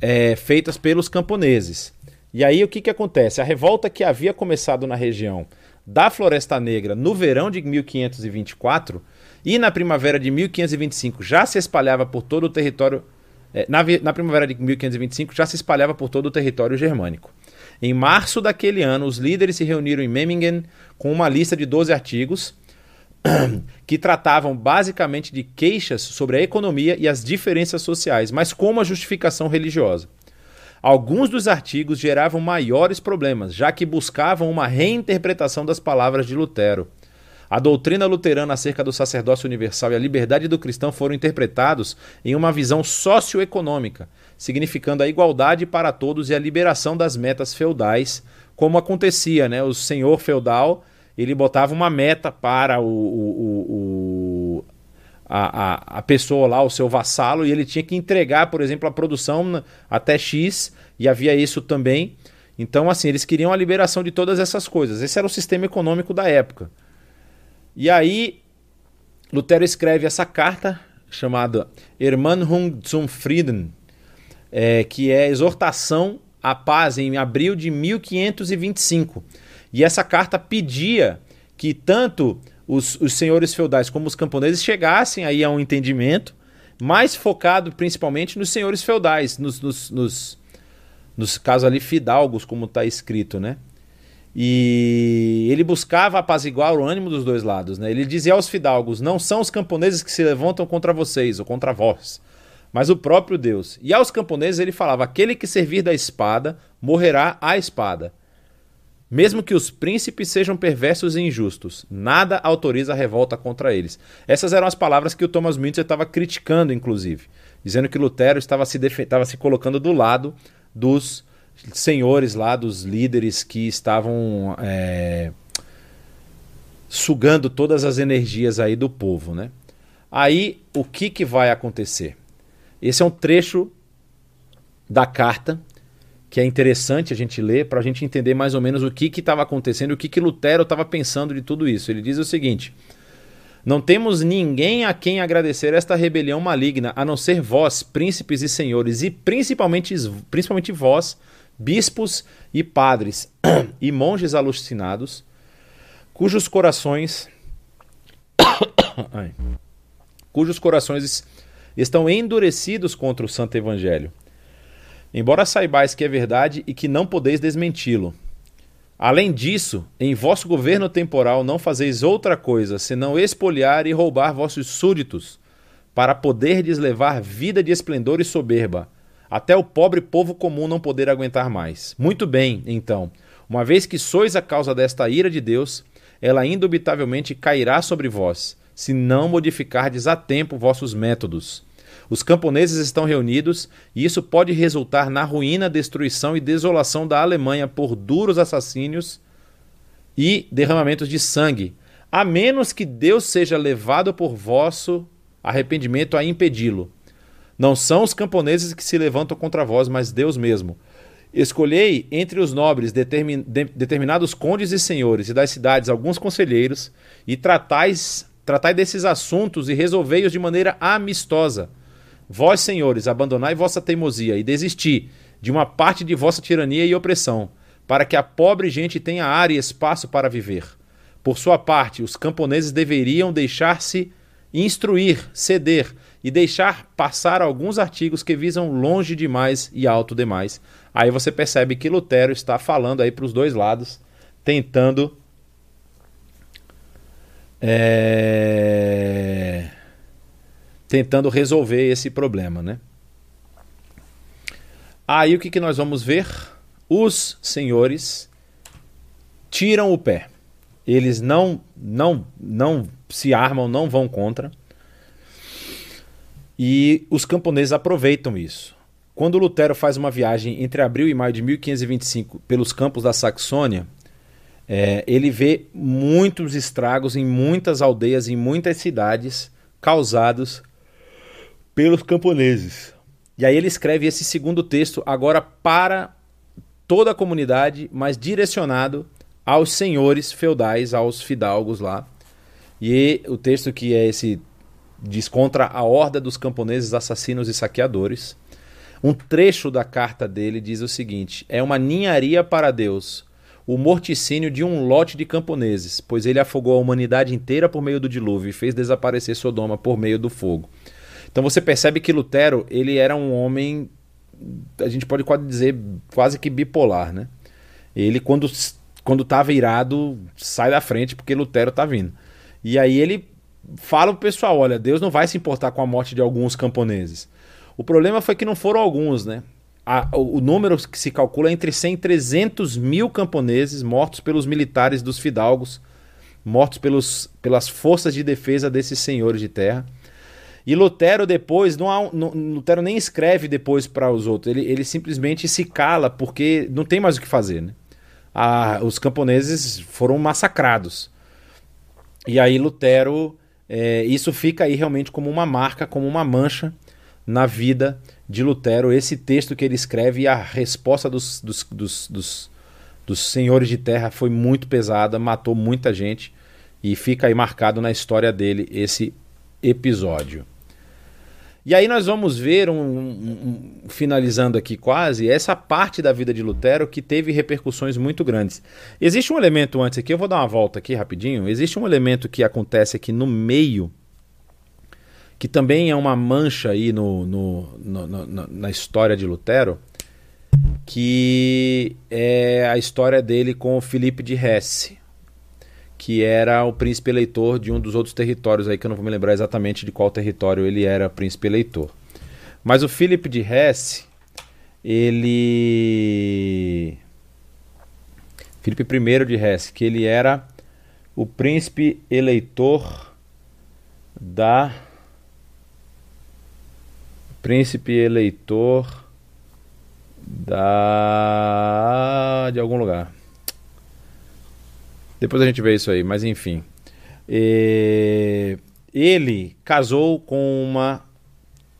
é, feitas pelos camponeses. E aí o que, que acontece? A revolta que havia começado na região da Floresta Negra no verão de 1524 e na primavera de 1525 já se espalhava por todo o território. É, na, na primavera de 1525 já se espalhava por todo o território germânico. Em março daquele ano, os líderes se reuniram em Memmingen com uma lista de 12 artigos que tratavam basicamente de queixas sobre a economia e as diferenças sociais, mas com uma justificação religiosa. Alguns dos artigos geravam maiores problemas, já que buscavam uma reinterpretação das palavras de Lutero. A doutrina luterana acerca do sacerdócio universal e a liberdade do cristão foram interpretados em uma visão socioeconômica, significando a igualdade para todos e a liberação das metas feudais, como acontecia, né? O senhor feudal ele botava uma meta para o, o, o a, a, a, pessoa lá, o seu vassalo, e ele tinha que entregar, por exemplo, a produção até X, e havia isso também. Então, assim, eles queriam a liberação de todas essas coisas. Esse era o sistema econômico da época. E aí, Lutero escreve essa carta chamada Ermanhung zum Frieden, é, que é exortação à paz em abril de 1525. E essa carta pedia que tanto os, os senhores feudais como os camponeses chegassem aí a um entendimento, mais focado principalmente nos senhores feudais, nos, nos, nos, nos casos ali fidalgos, como está escrito, né? E ele buscava apaziguar o ânimo dos dois lados. Né? Ele dizia aos fidalgos: Não são os camponeses que se levantam contra vocês ou contra vós, mas o próprio Deus. E aos camponeses ele falava: Aquele que servir da espada morrerá à espada. Mesmo que os príncipes sejam perversos e injustos, nada autoriza a revolta contra eles. Essas eram as palavras que o Thomas Müntzer estava criticando, inclusive, dizendo que Lutero estava se, estava se colocando do lado dos senhores lá, dos líderes que estavam é, sugando todas as energias aí do povo, né? Aí o que, que vai acontecer? Esse é um trecho da carta que é interessante a gente ler para a gente entender mais ou menos o que estava acontecendo, o que, que Lutero estava pensando de tudo isso. Ele diz o seguinte: Não temos ninguém a quem agradecer esta rebelião maligna, a não ser vós, príncipes e senhores, e principalmente, principalmente vós, bispos e padres e monges alucinados, cujos corações cujos corações estão endurecidos contra o santo evangelho. Embora saibais que é verdade e que não podeis desmenti-lo. Além disso, em vosso governo temporal não fazeis outra coisa senão espoliar e roubar vossos súditos, para poderdes levar vida de esplendor e soberba, até o pobre povo comum não poder aguentar mais. Muito bem, então, uma vez que sois a causa desta ira de Deus, ela indubitavelmente cairá sobre vós, se não modificardes a tempo vossos métodos. Os camponeses estão reunidos e isso pode resultar na ruína, destruição e desolação da Alemanha por duros assassínios e derramamentos de sangue, a menos que Deus seja levado por vosso arrependimento a impedi-lo. Não são os camponeses que se levantam contra vós, mas Deus mesmo. Escolhei entre os nobres determin, de, determinados condes e senhores e das cidades alguns conselheiros, e tratais, tratai desses assuntos e resolvei-os de maneira amistosa. Vós, senhores, abandonai vossa teimosia e desisti de uma parte de vossa tirania e opressão, para que a pobre gente tenha área e espaço para viver. Por sua parte, os camponeses deveriam deixar-se instruir, ceder, e deixar passar alguns artigos que visam longe demais e alto demais. Aí você percebe que Lutero está falando aí para os dois lados, tentando é... tentando resolver esse problema, né? Aí o que, que nós vamos ver? Os senhores tiram o pé. Eles não não não se armam, não vão contra e os camponeses aproveitam isso. Quando Lutero faz uma viagem entre abril e maio de 1525 pelos campos da Saxônia, é, ele vê muitos estragos em muitas aldeias, em muitas cidades, causados pelos camponeses. E aí ele escreve esse segundo texto agora para toda a comunidade, mas direcionado aos senhores feudais, aos fidalgos lá. E o texto que é esse diz contra a horda dos camponeses assassinos e saqueadores. Um trecho da carta dele diz o seguinte: é uma ninharia para Deus o morticínio de um lote de camponeses, pois ele afogou a humanidade inteira por meio do dilúvio e fez desaparecer Sodoma por meio do fogo. Então você percebe que Lutero ele era um homem, a gente pode quase dizer quase que bipolar, né? Ele quando quando estava irado sai da frente porque Lutero está vindo. E aí ele fala pro pessoal: olha, Deus não vai se importar com a morte de alguns camponeses. O problema foi que não foram alguns, né? A, o, o, número que se calcula é entre 100 e 300 mil camponeses mortos pelos militares dos fidalgos, mortos pelos, pelas forças de defesa desses senhores de terra. E Lutero depois, não, há, não Lutero nem escreve depois para os outros, ele, ele simplesmente se cala porque não tem mais o que fazer. Né? Os camponeses foram massacrados. E aí Lutero, é, isso fica aí realmente como uma marca, como uma mancha na vida de Lutero, esse texto que ele escreve e a resposta dos, dos, dos, dos, dos senhores de terra foi muito pesada, matou muita gente e fica aí marcado na história dele esse episódio. E aí nós vamos ver, um, um, um, finalizando aqui quase, essa parte da vida de Lutero que teve repercussões muito grandes. Existe um elemento antes aqui, eu vou dar uma volta aqui rapidinho. Existe um elemento que acontece aqui no meio que também é uma mancha aí no, no, no, no, na história de Lutero, que é a história dele com o Filipe de Hesse, que era o príncipe eleitor de um dos outros territórios aí, que eu não vou me lembrar exatamente de qual território ele era príncipe eleitor. Mas o Filipe de Hesse, ele... Filipe I de Hesse, que ele era o príncipe eleitor da príncipe eleitor da de algum lugar. Depois a gente vê isso aí, mas enfim. E... Ele casou com uma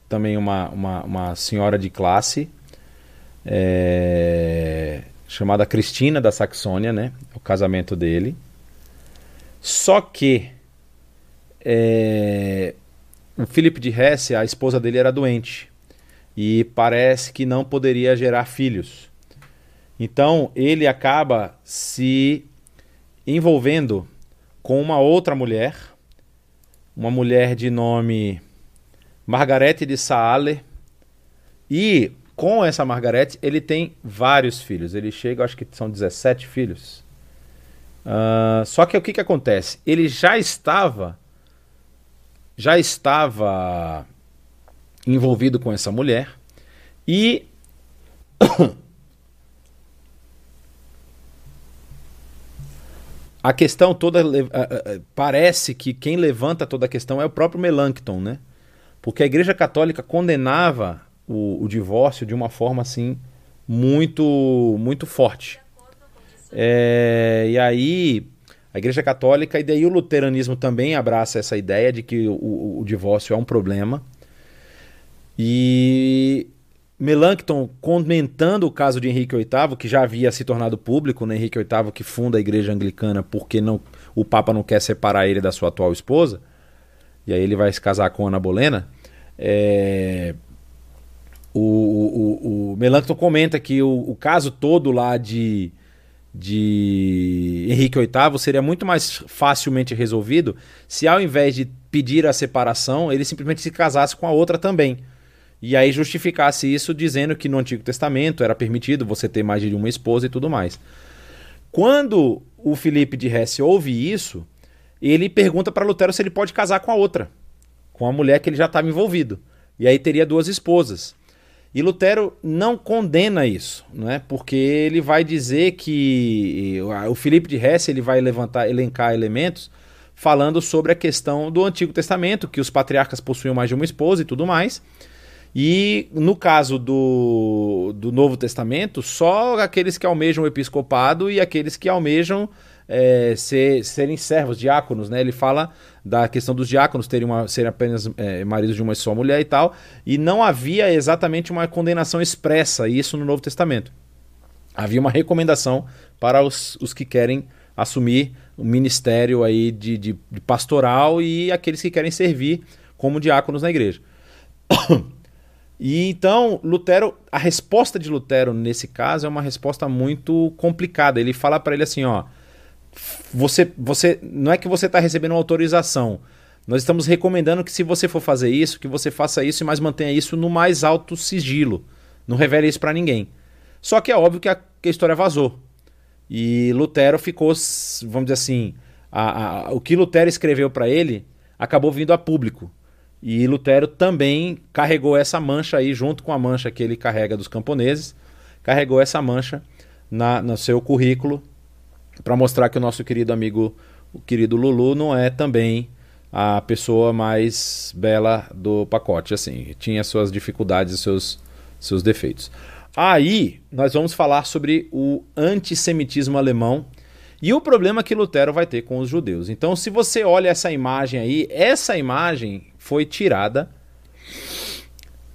também uma, uma, uma senhora de classe é... chamada Cristina da Saxônia, né? O casamento dele. Só que é, o Felipe de Hesse, a esposa dele era doente e parece que não poderia gerar filhos. Então ele acaba se envolvendo com uma outra mulher, uma mulher de nome Margarete de Saale, e com essa Margarete ele tem vários filhos. Ele chega, acho que são 17 filhos. Uh, só que o que, que acontece? Ele já estava já estava envolvido com essa mulher e a questão toda parece que quem levanta toda a questão é o próprio Melanchthon, né? Porque a Igreja Católica condenava o, o divórcio de uma forma assim muito muito forte. É, e aí a Igreja Católica e daí o luteranismo também abraça essa ideia de que o, o, o divórcio é um problema. E Melanchthon comentando o caso de Henrique VIII, que já havia se tornado público, né? Henrique VIII que funda a Igreja Anglicana porque não, o Papa não quer separar ele da sua atual esposa, e aí ele vai se casar com Ana Bolena. É... O, o, o, comenta que o, o caso todo lá de de Henrique VIII seria muito mais facilmente resolvido se, ao invés de pedir a separação, ele simplesmente se casasse com a outra também. E aí justificasse isso dizendo que no Antigo Testamento era permitido você ter mais de uma esposa e tudo mais. Quando o Felipe de Hesse ouve isso, ele pergunta para Lutero se ele pode casar com a outra, com a mulher que ele já estava envolvido. E aí teria duas esposas. E Lutero não condena isso, não é? porque ele vai dizer que o Filipe de Hesse ele vai levantar, elencar elementos falando sobre a questão do Antigo Testamento, que os patriarcas possuíam mais de uma esposa e tudo mais. E no caso do, do Novo Testamento, só aqueles que almejam o episcopado e aqueles que almejam é, ser, serem servos, diáconos, né? Ele fala da questão dos diáconos terem, uma, serem apenas é, maridos de uma só mulher e tal, e não havia exatamente uma condenação expressa, isso no Novo Testamento. Havia uma recomendação para os, os que querem assumir o ministério aí de, de, de pastoral e aqueles que querem servir como diáconos na igreja. E então, Lutero, a resposta de Lutero nesse caso é uma resposta muito complicada. Ele fala para ele assim, ó, você, você não é que você está recebendo uma autorização. Nós estamos recomendando que se você for fazer isso, que você faça isso, mas mantenha isso no mais alto sigilo. Não revele isso para ninguém. Só que é óbvio que a, que a, história vazou. E Lutero ficou, vamos dizer assim, a, a, o que Lutero escreveu para ele acabou vindo a público. E Lutero também carregou essa mancha aí, junto com a mancha que ele carrega dos camponeses, carregou essa mancha na, no seu currículo para mostrar que o nosso querido amigo, o querido Lulu, não é também a pessoa mais bela do pacote. Assim, tinha suas dificuldades e seus, seus defeitos. Aí nós vamos falar sobre o antissemitismo alemão e o problema que Lutero vai ter com os judeus. Então, se você olha essa imagem aí, essa imagem foi tirada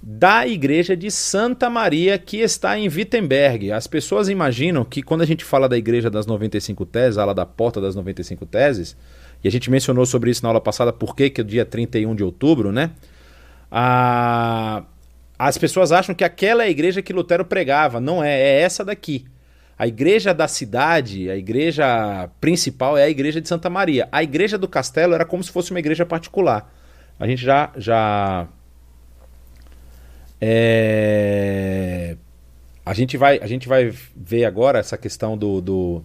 da igreja de Santa Maria que está em Wittenberg. As pessoas imaginam que quando a gente fala da igreja das 95 teses, a ala da porta das 95 teses, e a gente mencionou sobre isso na aula passada, por que é o dia 31 de outubro, né? A... As pessoas acham que aquela é a igreja que Lutero pregava. Não é, é essa daqui. A igreja da cidade, a igreja principal é a igreja de Santa Maria. A igreja do castelo era como se fosse uma igreja particular. A gente já já é... a gente vai a gente vai ver agora essa questão do, do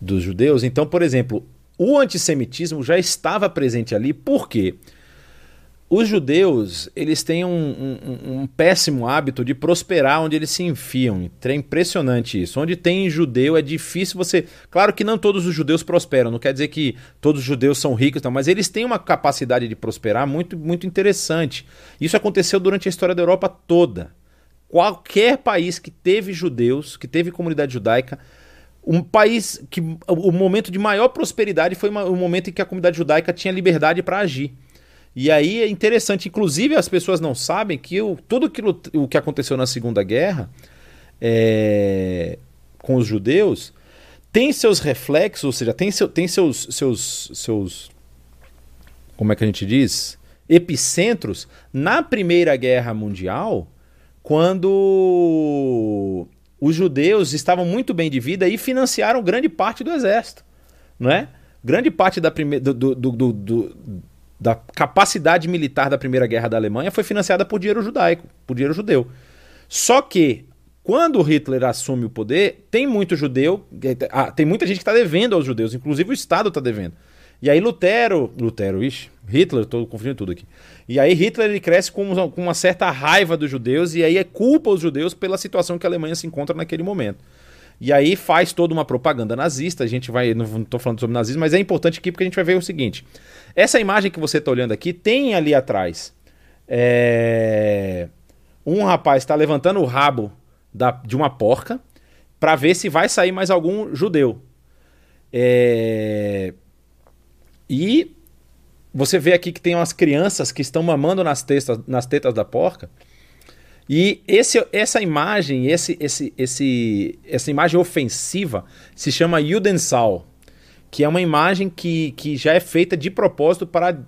dos judeus. Então, por exemplo, o antissemitismo já estava presente ali. Por quê? Os judeus, eles têm um, um, um, péssimo hábito de prosperar onde eles se enfiam. É impressionante isso. Onde tem judeu é difícil você. Claro que não todos os judeus prosperam, não quer dizer que todos os judeus são ricos, não, mas eles têm uma capacidade de prosperar muito, muito interessante. Isso aconteceu durante a história da Europa toda. Qualquer país que teve judeus, que teve comunidade judaica, um país que o momento de maior prosperidade foi o momento em que a comunidade judaica tinha liberdade para agir. E aí é interessante, inclusive as pessoas não sabem que o, tudo aquilo, o que aconteceu na Segunda Guerra é, com os judeus tem seus reflexos, ou seja, tem, seu, tem seus, seus, seus. Como é que a gente diz? Epicentros na Primeira Guerra Mundial, quando os judeus estavam muito bem de vida e financiaram grande parte do exército. Não é? Grande parte da primeira, do, do, do, do da capacidade militar da Primeira Guerra da Alemanha foi financiada por dinheiro judaico, por dinheiro judeu. Só que quando Hitler assume o poder, tem muito judeu, ah, tem muita gente que está devendo aos judeus, inclusive o Estado está devendo. E aí Lutero, Lutero, ixi, Hitler, estou confundindo tudo aqui. E aí Hitler ele cresce com uma, com uma certa raiva dos judeus e aí é culpa os judeus pela situação que a Alemanha se encontra naquele momento. E aí faz toda uma propaganda nazista. A gente vai. Não estou falando sobre nazismo, mas é importante aqui porque a gente vai ver o seguinte: essa imagem que você está olhando aqui tem ali atrás. É... Um rapaz está levantando o rabo da, de uma porca para ver se vai sair mais algum judeu. É... E você vê aqui que tem umas crianças que estão mamando nas, testas, nas tetas da porca. E esse, essa imagem, esse, esse, esse, essa imagem ofensiva se chama Judensal, que é uma imagem que, que já é feita de propósito para,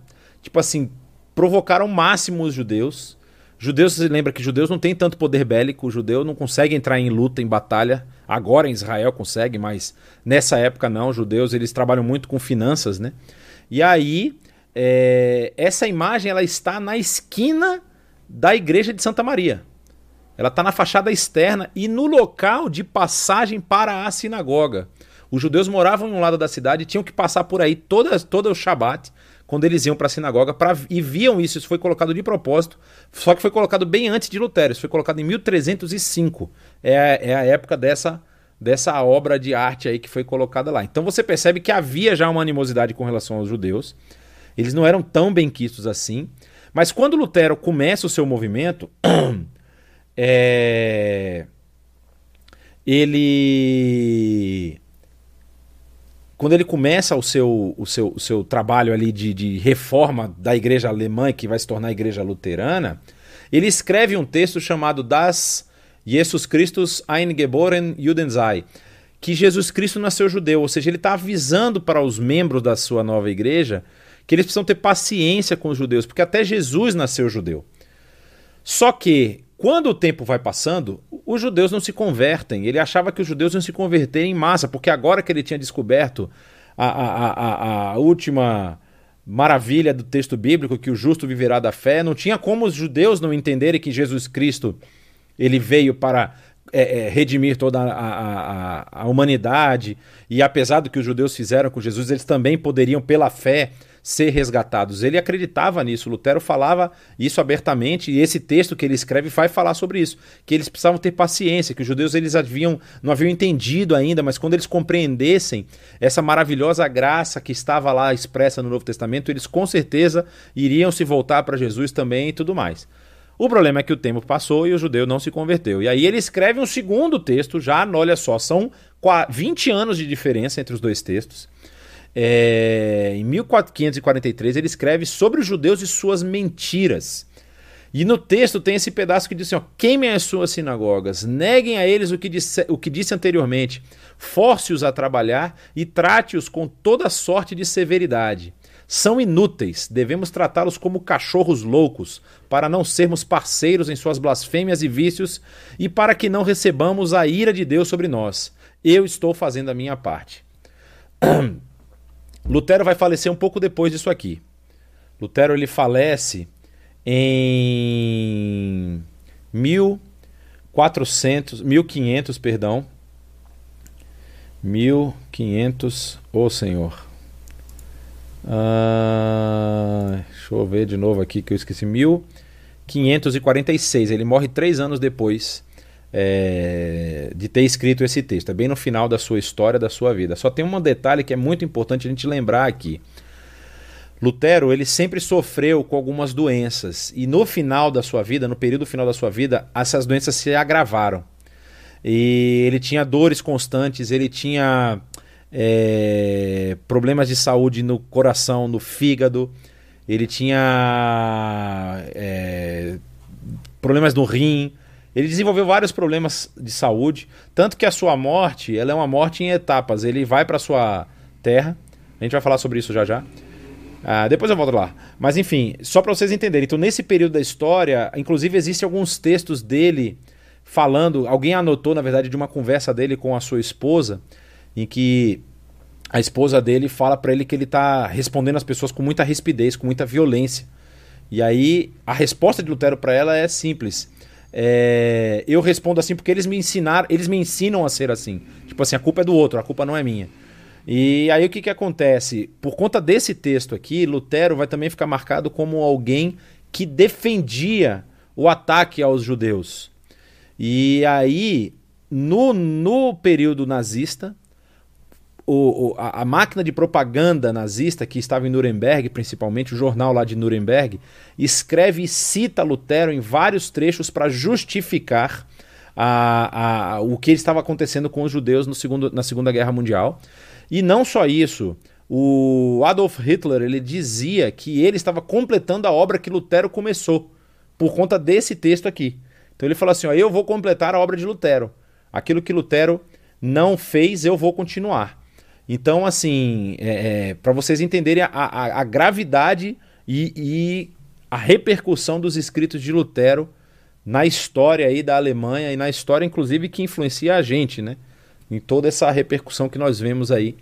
tipo assim, provocar ao máximo os judeus. Judeus, você lembra que judeus não têm tanto poder bélico, o judeu não consegue entrar em luta, em batalha. Agora em Israel consegue, mas nessa época não. Os judeus eles trabalham muito com finanças, né? E aí, é, essa imagem ela está na esquina da igreja de Santa Maria. Ela está na fachada externa e no local de passagem para a sinagoga. Os judeus moravam em um lado da cidade e tinham que passar por aí toda, todo o Shabat, quando eles iam para a sinagoga, pra, e viam isso. Isso foi colocado de propósito, só que foi colocado bem antes de Lutero. Isso foi colocado em 1305. É, é a época dessa, dessa obra de arte aí que foi colocada lá. Então você percebe que havia já uma animosidade com relação aos judeus. Eles não eram tão bem quistos assim. Mas quando Lutero começa o seu movimento, é... ele quando ele começa o seu, o seu, o seu trabalho ali de, de reforma da igreja alemã, que vai se tornar a igreja luterana, ele escreve um texto chamado Das Jesus Christus eingeboren Juden sei, que Jesus Cristo nasceu judeu, ou seja, ele está avisando para os membros da sua nova igreja que eles precisam ter paciência com os judeus, porque até Jesus nasceu judeu. Só que, quando o tempo vai passando, os judeus não se convertem. Ele achava que os judeus iam se converter em massa, porque agora que ele tinha descoberto a, a, a, a última maravilha do texto bíblico, que o justo viverá da fé, não tinha como os judeus não entenderem que Jesus Cristo ele veio para é, é, redimir toda a, a, a, humanidade, e apesar do que os judeus fizeram com Jesus, eles também poderiam, pela fé, ser resgatados. Ele acreditava nisso. Lutero falava isso abertamente e esse texto que ele escreve vai falar sobre isso, que eles precisavam ter paciência, que os judeus eles haviam não haviam entendido ainda, mas quando eles compreendessem essa maravilhosa graça que estava lá expressa no Novo Testamento, eles com certeza iriam se voltar para Jesus também e tudo mais. O problema é que o tempo passou e o judeu não se converteu. E aí ele escreve um segundo texto, já, olha só, são 20 anos de diferença entre os dois textos. É, em 1543, ele escreve sobre os judeus e suas mentiras. E no texto tem esse pedaço que diz assim: ó, queimem as suas sinagogas, neguem a eles o que disse, o que disse anteriormente, force-os a trabalhar e trate-os com toda sorte de severidade. São inúteis, devemos tratá-los como cachorros loucos, para não sermos parceiros em suas blasfêmias e vícios e para que não recebamos a ira de Deus sobre nós. Eu estou fazendo a minha parte. Lutero vai falecer um pouco depois disso aqui. Lutero ele falece em 1400, 1500, perdão. 1500, ô oh Senhor. Ah, deixa eu ver de novo aqui que eu esqueci. 1546. Ele morre três anos depois é, de ter escrito esse texto. É bem no final da sua história, da sua vida. Só tem um detalhe que é muito importante a gente lembrar aqui. Lutero ele sempre sofreu com algumas doenças e no final da sua vida, no período final da sua vida, essas doenças se agravaram. E ele tinha dores constantes, ele tinha é, problemas de saúde no coração, no fígado, ele tinha é, problemas no rim, ele desenvolveu vários problemas de saúde, tanto que a sua morte, ela é uma morte em etapas. Ele vai para sua terra. A gente vai falar sobre isso já já. Ah, depois eu volto lá. Mas enfim, só para vocês entenderem. Então, nesse período da história, inclusive existem alguns textos dele falando. Alguém anotou, na verdade, de uma conversa dele com a sua esposa, em que a esposa dele fala para ele que ele está respondendo as pessoas com muita rispidez, com muita violência. E aí a resposta de Lutero para ela é simples. É, eu respondo assim porque eles me ensinaram, eles me ensinam a ser assim. Tipo assim, a culpa é do outro, a culpa não é minha. E aí o que, que acontece? Por conta desse texto aqui, Lutero vai também ficar marcado como alguém que defendia o ataque aos judeus. E aí, no, no período nazista, o, o, a, a, máquina de propaganda nazista que estava em Nuremberg, principalmente o jornal lá de Nuremberg, escreve e cita Lutero em vários trechos para justificar a, a, o que estava acontecendo com os judeus no segundo, na Segunda Guerra Mundial. E não só isso, o Adolf Hitler ele dizia que ele estava completando a obra que Lutero começou por conta desse texto aqui. Então ele falou assim: ó, eu vou completar a obra de Lutero. Aquilo que Lutero não fez, eu vou continuar. Então, assim, é, é, para vocês entenderem a, a, a gravidade e, e, a repercussão dos escritos de Lutero na história aí da Alemanha e na história, inclusive, que influencia a gente, né? Em toda essa repercussão que nós vemos aí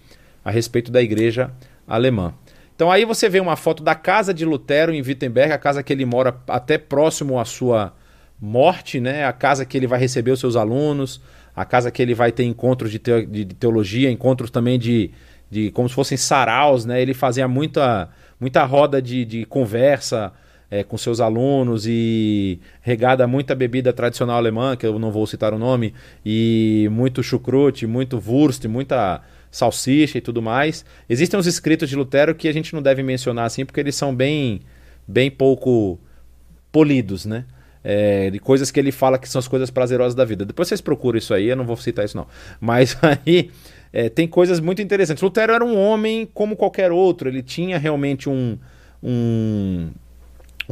a respeito da igreja alemã. Então aí você vê uma foto da casa de Lutero em Wittenberg, a casa que ele mora até próximo à sua morte, né? A casa que ele vai receber os seus alunos, a casa que ele vai ter encontros de, de teologia, encontros também de, de como se fossem saraus, né? Ele fazia muita, muita roda de, de conversa é, com seus alunos e regada muita bebida tradicional alemã, que eu não vou citar o nome, e muito chucrute, muito wurst, muita salsicha e tudo mais. Existem os escritos de Lutero que a gente não deve mencionar assim, porque eles são bem, bem pouco polidos, né? É, de coisas que ele fala que são as coisas prazerosas da vida. Depois vocês procuram isso aí, eu não vou citar isso não. Mas aí é, tem coisas muito interessantes. Lutero era um homem como qualquer outro, ele tinha realmente um, um,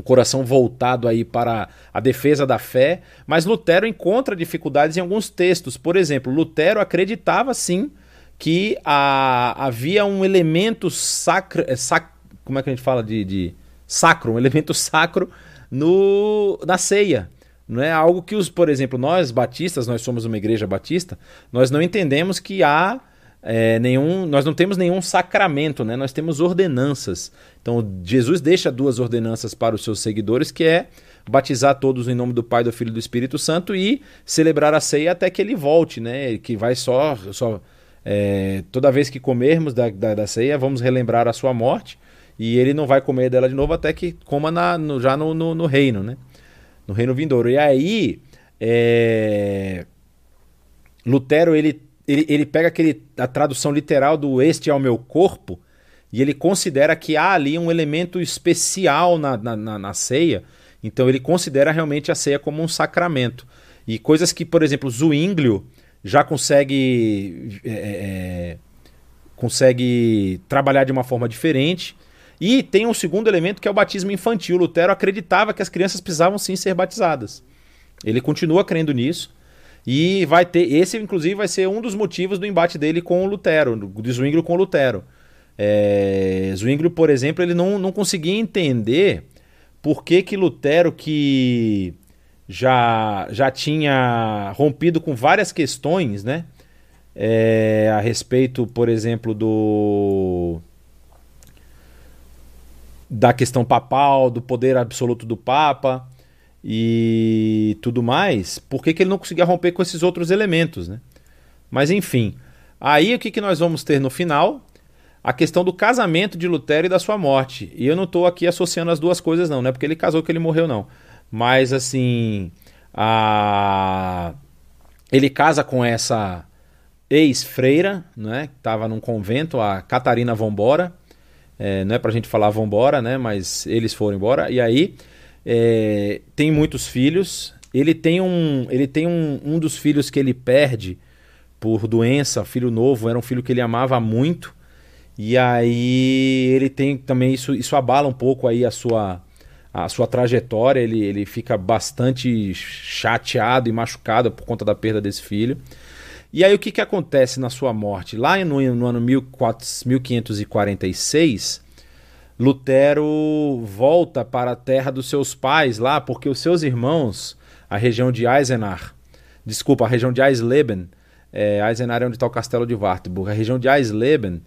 coração voltado aí para a defesa da fé, mas Lutero encontra dificuldades em alguns textos. Por exemplo, Lutero acreditava sim que a, havia um elemento sacro, é, sac, como é que a gente fala de, de sacro, um elemento sacro no, na ceia. Não é algo que os, por exemplo, nós batistas, nós somos uma igreja batista, nós não entendemos que há é, nenhum, nós não temos nenhum sacramento, né? Nós temos ordenanças. Então Jesus deixa duas ordenanças para os seus seguidores, que é batizar todos em nome do Pai, do Filho e do Espírito Santo e celebrar a ceia até que ele volte, né? Que vai só. só é, toda vez que comermos da, da, da, ceia, vamos relembrar a sua morte. E ele não vai comer dela de novo até que coma na, no, já no, no, no, reino, né? No reino vindouro. E aí. É... Lutero ele, ele, ele pega aquele, a tradução literal do Este é o meu corpo e ele considera que há ali um elemento especial na, na, na, na ceia. Então ele considera realmente a ceia como um sacramento. E coisas que, por exemplo, Zwinglio já consegue, é, é, é, consegue trabalhar de uma forma diferente. E tem um segundo elemento que é o batismo infantil. Lutero acreditava que as crianças precisavam sim ser batizadas. Ele continua crendo nisso. E vai ter. Esse, inclusive, vai ser um dos motivos do embate dele com o Lutero, do Zwinglio com o Lutero. É, Zwinglio, por exemplo, ele não, não conseguia entender por que, que Lutero, que já, já tinha rompido com várias questões, né? É, a respeito, por exemplo, do da questão papal, do poder absoluto do Papa e tudo mais, por que, que ele não conseguia romper com esses outros elementos, né? Mas enfim, aí o que, que nós vamos ter no final? a questão do casamento de Lutero e da sua morte. E eu não estou aqui associando as duas coisas, não, não é porque ele casou que ele morreu, não. Mas assim. A... Ele casa com essa ex-freira, né? Que estava num convento, a Catarina Vambora. É, não é pra gente falar vambora, né? Mas eles foram embora. E aí é, tem muitos filhos. Ele tem um. Ele tem um, um dos filhos que ele perde por doença, filho novo, era um filho que ele amava muito. E aí ele tem também isso, isso abala um pouco aí a sua a sua trajetória, ele, ele fica bastante chateado e machucado por conta da perda desse filho. E aí o que, que acontece na sua morte? Lá no, no ano 1546, Lutero volta para a terra dos seus pais lá, porque os seus irmãos, a região de Eisenach, desculpa, a região de Eisleben, é, Eisenach é onde está o castelo de Wartburg, a região de Eisleben,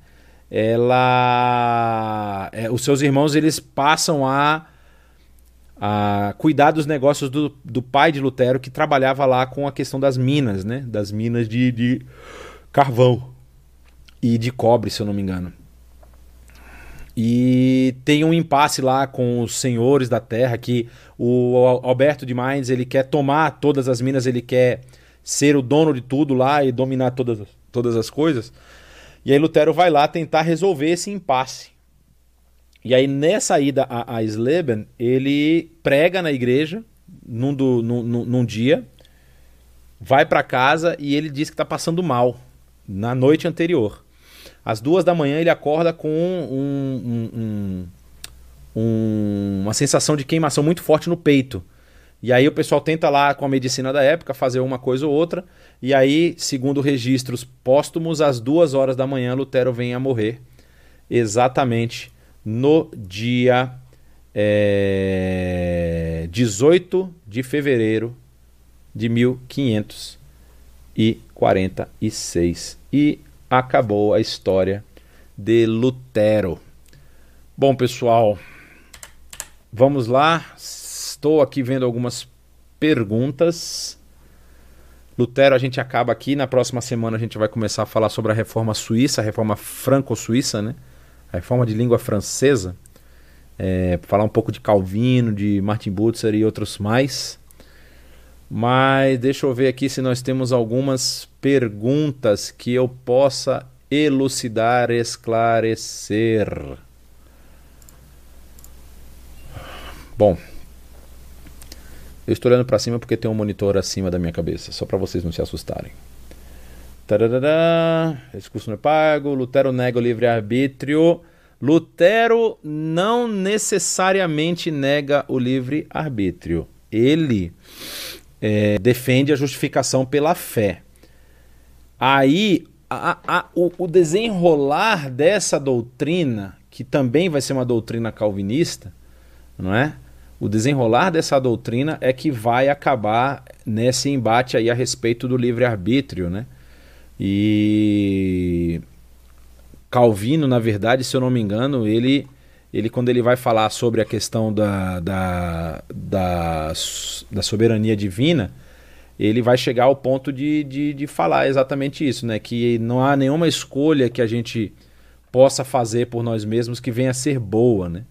ela é, os seus irmãos eles passam a, a cuidar dos negócios do, do pai de Lutero que trabalhava lá com a questão das minas, né? Das minas de, de carvão e de cobre, se eu não me engano. E tem um impasse lá com os senhores da terra que o Alberto de Mainz ele quer tomar todas as minas, ele quer ser o dono de tudo lá e dominar todas, todas as coisas. E aí Lutero vai lá tentar resolver esse impasse. E aí nessa ida a, a Sleben, ele prega na igreja num, do, num, num dia, vai para casa e ele diz que está passando mal na noite anterior. Às duas da manhã ele acorda com um, um, um, uma sensação de queimação muito forte no peito. E aí o pessoal tenta lá com a medicina da época fazer uma coisa ou outra. E aí, segundo registros póstumos, às duas horas da manhã, Lutero vem a morrer. Exatamente no dia é, 18 de fevereiro de 1546. E acabou a história de Lutero. Bom, pessoal, vamos lá. Estou aqui vendo algumas perguntas. Lutero, a gente acaba aqui. Na próxima semana a gente vai começar a falar sobre a reforma suíça, a reforma franco-suíça, né? A reforma de língua francesa. É, falar um pouco de Calvino, de Martin Butzer e outros mais. Mas deixa eu ver aqui se nós temos algumas perguntas que eu possa elucidar, esclarecer. Bom, eu estou olhando para cima porque tem um monitor acima da minha cabeça, só para vocês não se assustarem. Tarará, esse curso não é pago. Lutero nega o livre-arbítrio. Lutero não necessariamente nega o livre-arbítrio. Ele é, defende a justificação pela fé. Aí, a, a, o, o desenrolar dessa doutrina, que também vai ser uma doutrina calvinista, não é? o desenrolar dessa doutrina é que vai acabar nesse embate aí a respeito do livre-arbítrio, né? E Calvino, na verdade, se eu não me engano, ele ele quando ele vai falar sobre a questão da, da, da, da soberania divina, ele vai chegar ao ponto de, de, de, falar exatamente isso, né? Que não há nenhuma escolha que a gente possa fazer por nós mesmos que venha a ser boa, né?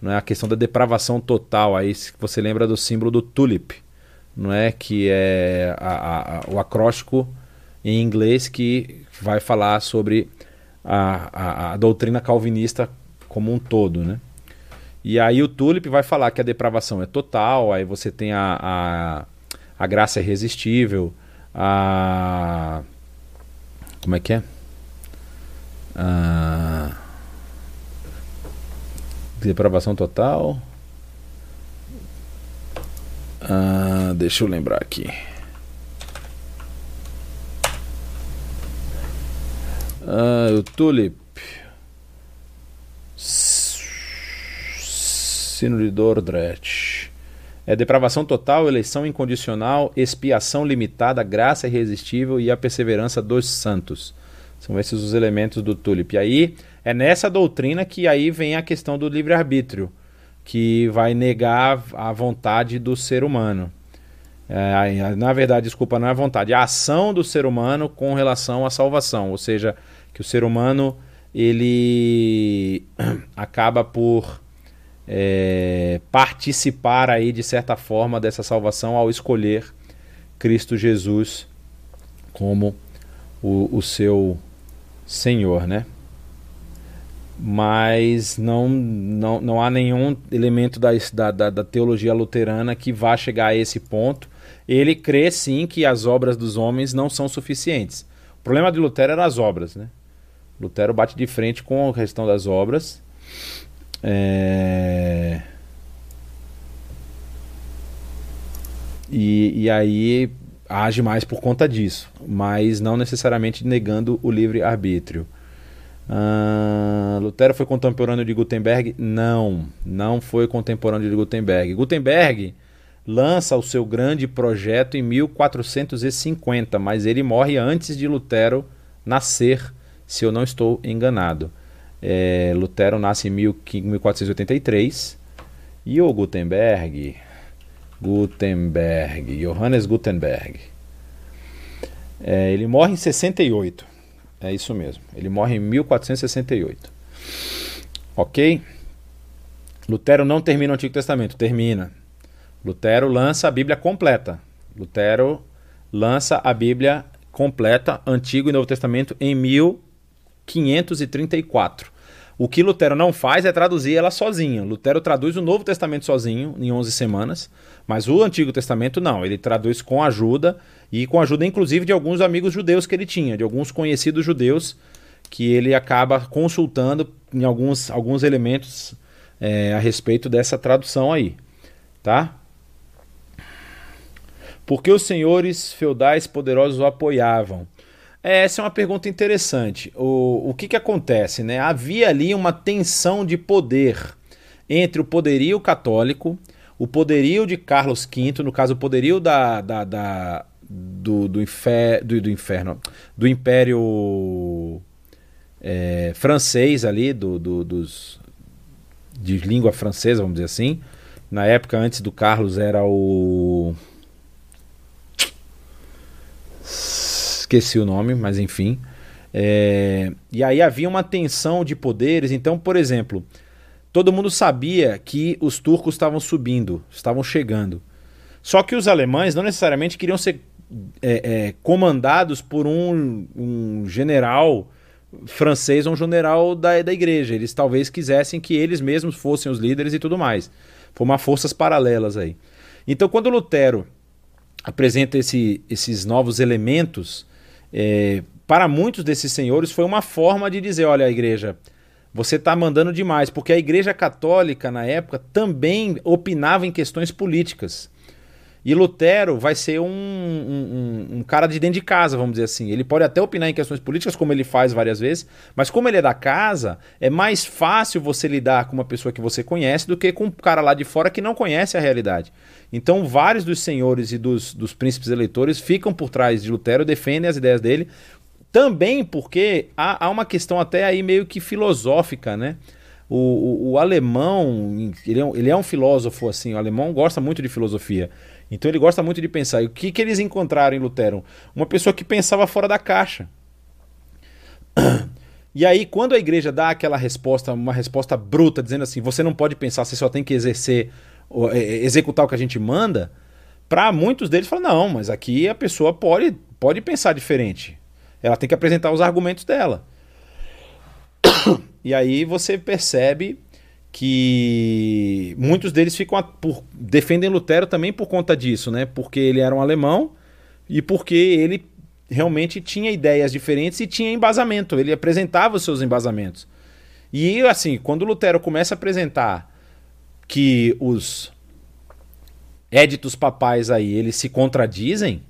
Não é a questão da depravação total. Aí você lembra do símbolo do tulip, não é? Que é a, a, o acróstico em inglês que vai falar sobre a, a, doutrina calvinista como um todo, né? E aí o Tulip vai falar que a depravação é total, aí você tem a, a, a graça irresistível, a... como é que é? A... Depravação total... Ah, deixa eu lembrar aqui. Ah, o Tulip. Sino de Dordrecht. É depravação total, eleição incondicional, expiação limitada, graça irresistível e a perseverança dos santos. São esses os elementos do Tulip. E aí é nessa doutrina que aí vem a questão do livre-arbítrio, que vai negar a vontade do ser humano. É, na verdade, desculpa, não é a vontade, é a ação do ser humano com relação à salvação. Ou seja, que o ser humano ele acaba por é, participar aí de certa forma dessa salvação ao escolher Cristo Jesus como o, o seu Senhor, né? Mas não, não, não há nenhum elemento da, da, da teologia luterana que vá chegar a esse ponto. Ele crê sim que as obras dos homens não são suficientes. O problema de Lutero era as obras, né? Lutero bate de frente com a questão das obras. É... E, e aí age mais por conta disso, mas não necessariamente negando o livre-arbítrio. Uh, Lutero foi contemporâneo de Gutenberg? Não, não foi contemporâneo de Gutenberg. Gutenberg lança o seu grande projeto em 1450, mas ele morre antes de Lutero nascer se eu não estou enganado. É, Lutero nasce em 1483 e o Gutenberg, Gutenberg, Johannes Gutenberg, é, ele morre em 68. É isso mesmo. Ele morre em 1468. Ok? Lutero não termina o Antigo Testamento, termina. Lutero lança a Bíblia completa. Lutero lança a Bíblia completa, Antigo e Novo Testamento, em 1000 534. O que Lutero não faz é traduzir ela sozinho. Lutero traduz o Novo Testamento sozinho, em 11 semanas, mas o Antigo Testamento não. Ele traduz com ajuda, e com ajuda inclusive de alguns amigos judeus que ele tinha, de alguns conhecidos judeus, que ele acaba consultando em alguns, alguns elementos é, a respeito dessa tradução aí. Tá? Porque os senhores feudais poderosos o apoiavam. É, essa é uma pergunta interessante. O, o que, que acontece? Né? Havia ali uma tensão de poder entre o poderio católico, o poderio de Carlos V, no caso, o poderio da, da, da do, do, infer, do, do, inferno, do Império é, francês ali, do, do, dos, de língua francesa, vamos dizer assim. Na época antes do Carlos era o esqueci o nome, mas enfim. É, e aí havia uma tensão de poderes. Então, por exemplo, todo mundo sabia que os turcos estavam subindo, estavam chegando. Só que os alemães não necessariamente queriam ser é, é, comandados por um, um, general francês ou um general da, da igreja. Eles talvez quisessem que eles mesmos fossem os líderes e tudo mais. Formar forças paralelas aí. Então, quando Lutero apresenta esse, esses novos elementos é, para muitos desses senhores foi uma forma de dizer: olha, a igreja, você está mandando demais, porque a igreja católica na época também opinava em questões políticas. E Lutero vai ser um, um, um, cara de dentro de casa, vamos dizer assim. Ele pode até opinar em questões políticas, como ele faz várias vezes, mas como ele é da casa, é mais fácil você lidar com uma pessoa que você conhece do que com um cara lá de fora que não conhece a realidade. Então, vários dos senhores e dos, dos príncipes eleitores ficam por trás de Lutero, defendem as ideias dele, também porque há, há uma questão até aí meio que filosófica, né? O, o, o alemão, ele é, ele é um filósofo assim, o alemão gosta muito de filosofia. Então ele gosta muito de pensar. E o que, que eles encontraram em Lutero? Uma pessoa que pensava fora da caixa. E aí, quando a igreja dá aquela resposta, uma resposta bruta, dizendo assim, você não pode pensar, você só tem que exercer, é, é, executar o que a gente manda, para muitos deles falam, não, mas aqui a pessoa pode, pode pensar diferente. Ela tem que apresentar os argumentos dela. E aí você percebe que muitos deles ficam por, defendem Lutero também por conta disso, né? Porque ele era um alemão e porque ele realmente tinha ideias diferentes e tinha embasamento, ele apresentava os seus embasamentos. E assim, quando Lutero começa a apresentar que os éditos papais aí, eles se contradizem,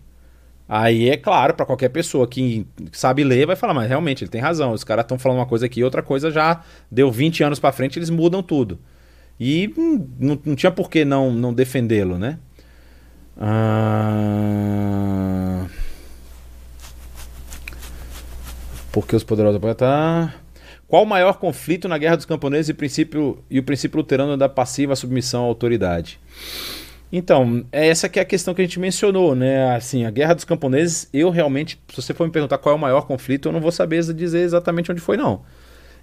aí é claro para qualquer pessoa que sabe ler vai falar, mas realmente ele tem razão, os caras estão falando uma coisa aqui, outra coisa já deu 20 anos para frente, eles mudam tudo. E hum, não, não tinha por que não, não defendê-lo, né? Ah... Porque os poderosos tá. Qual o maior conflito na Guerra dos Camponeses e, princípio, e o princípio luterano da passiva submissão à autoridade? Então, é essa que é a questão que a gente mencionou, né? Assim, a Guerra dos Camponeses, eu realmente, se você for me perguntar qual é o maior conflito, eu não vou saber dizer exatamente onde foi, não.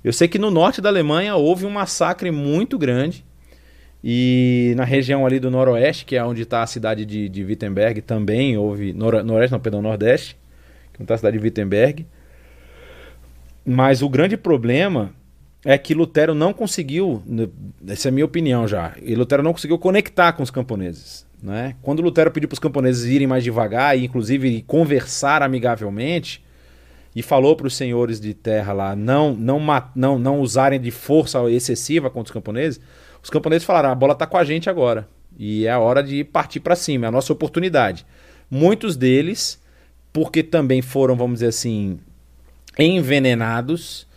Eu sei que no norte da Alemanha houve um massacre muito grande, e na região ali do noroeste, que é onde está a cidade de, de Wittenberg, também houve. Nor, noroeste, não, perdão, nordeste, que está a cidade de Wittenberg. Mas o grande problema é que Lutero não conseguiu, essa é a minha opinião já, e Lutero não conseguiu conectar com os camponeses. Né? Quando Lutero pediu para os camponeses irem mais devagar e inclusive conversar amigavelmente, e falou para os senhores de terra lá não, não, não, não usarem de força excessiva contra os camponeses, os camponeses falaram: a bola está com a gente agora e é a hora de partir para cima, é a nossa oportunidade. Muitos deles, porque também foram, vamos dizer assim, envenenados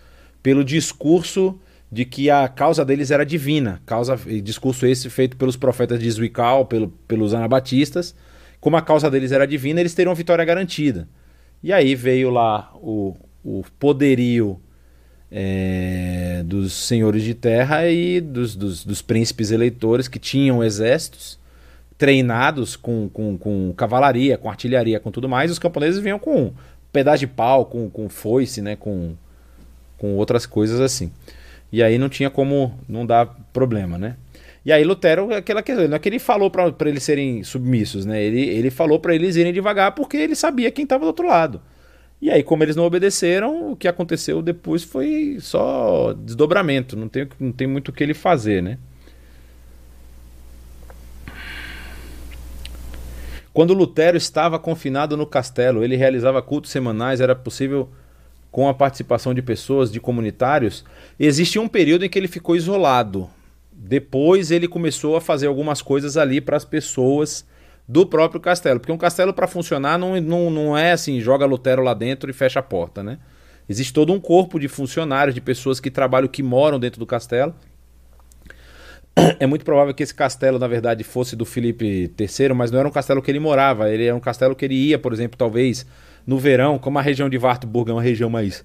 pelo discurso de que a causa deles era divina, causa discurso esse feito pelos profetas de Zwickau, pelo, pelos anabatistas, como a causa deles era divina, eles teriam vitória garantida. E aí veio lá o, o poderio é, dos senhores de terra e dos, dos, dos, príncipes eleitores que tinham exércitos treinados com, com, com cavalaria, com artilharia, com tudo mais, os camponeses vinham com pedaço de pau, com, com foice, né? Com, com outras coisas assim. E aí não tinha como não dar problema, né? E aí Lutero, aquela questão, não é que ele falou para eles serem submissos, né? Ele, ele falou para eles irem devagar porque ele sabia quem estava do outro lado. E aí, como eles não obedeceram, o que aconteceu depois foi só desdobramento. Não tem, não tem muito o que ele fazer, né? Quando Lutero estava confinado no castelo, ele realizava cultos semanais, era possível com a participação de pessoas, de comunitários. Existia um período em que ele ficou isolado. Depois ele começou a fazer algumas coisas ali para as pessoas do próprio castelo. Porque um castelo, para funcionar, não, não, não é assim, joga Lutero lá dentro e fecha a porta, né? Existe todo um corpo de funcionários, de pessoas que trabalham, que moram dentro do castelo é muito provável que esse castelo, na verdade, fosse do Felipe III, mas não era um castelo que ele morava. Ele era um castelo que ele ia, por exemplo, talvez no verão, como a região de Wartburg é uma região mais,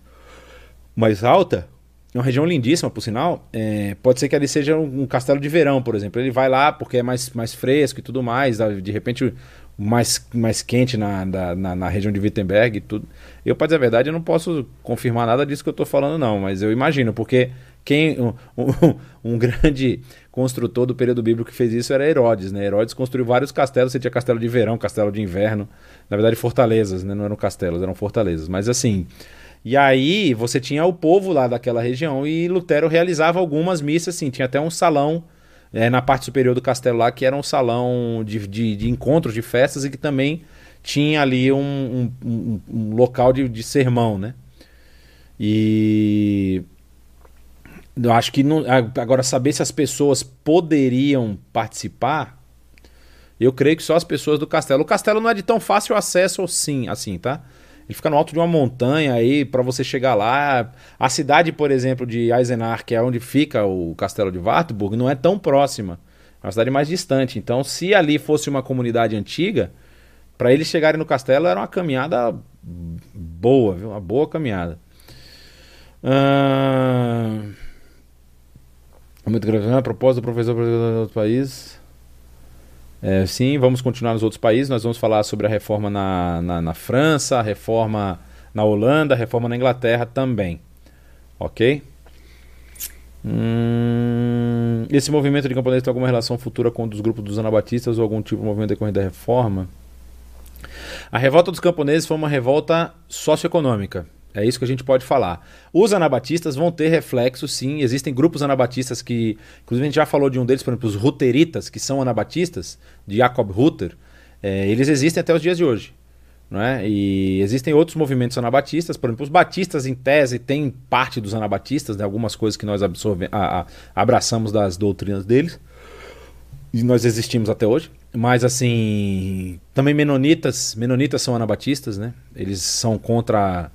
mais alta, é uma região lindíssima, por sinal. É, pode ser que ali seja um, um, castelo de verão, por exemplo. Ele vai lá porque é mais, mais fresco e tudo mais. De repente, mais, mais quente na, na, na, região de Wittenberg e tudo. Eu, para dizer a verdade, eu não posso confirmar nada disso que eu estou falando, não. Mas eu imagino, porque quem um, um, um, grande construtor do período bíblico que fez isso era Herodes, né? Herodes construiu vários castelos, você tinha castelo de verão, castelo de inverno, na verdade fortalezas, né? Não eram castelos, eram fortalezas. Mas assim, e aí você tinha o povo lá daquela região e Lutero realizava algumas missas, assim, tinha até um salão é, na parte superior do castelo lá que era um salão de, de, de encontros, de festas e que também tinha ali um, um, um local de, de sermão, né? E eu acho que não, agora saber se as pessoas poderiam participar, eu creio que só as pessoas do castelo. O castelo não é de tão fácil acesso assim, assim, tá? Ele fica no alto de uma montanha aí para você chegar lá. A cidade, por exemplo, de Eisenach, que é onde fica o castelo de Wartburg, não é tão próxima. É uma cidade mais distante. Então, se ali fosse uma comunidade antiga, para eles chegarem no castelo era uma caminhada boa, viu? Uma boa caminhada. Uh... Muito grave. A proposta do professor para outro país. É, sim, vamos continuar nos outros países. Nós vamos falar sobre a reforma na, na, na França, a reforma na Holanda, a reforma na Inglaterra também. Ok? Hum, esse movimento de camponeses tem alguma relação futura com um dos grupos dos anabatistas ou algum tipo de movimento decorrente da reforma? A revolta dos camponeses foi uma revolta socioeconômica. É isso que a gente pode falar. Os anabatistas vão ter reflexo, sim. Existem grupos anabatistas que. Inclusive, a gente já falou de um deles, por exemplo, os Ruteritas, que são anabatistas, de Jacob Rutter. É, eles existem até os dias de hoje. Não é? E existem outros movimentos anabatistas, por exemplo, os batistas, em tese, têm parte dos anabatistas, né? algumas coisas que nós absorve, a, a, abraçamos das doutrinas deles. E nós existimos até hoje. Mas assim, também menonitas, menonitas são anabatistas, né? Eles são contra,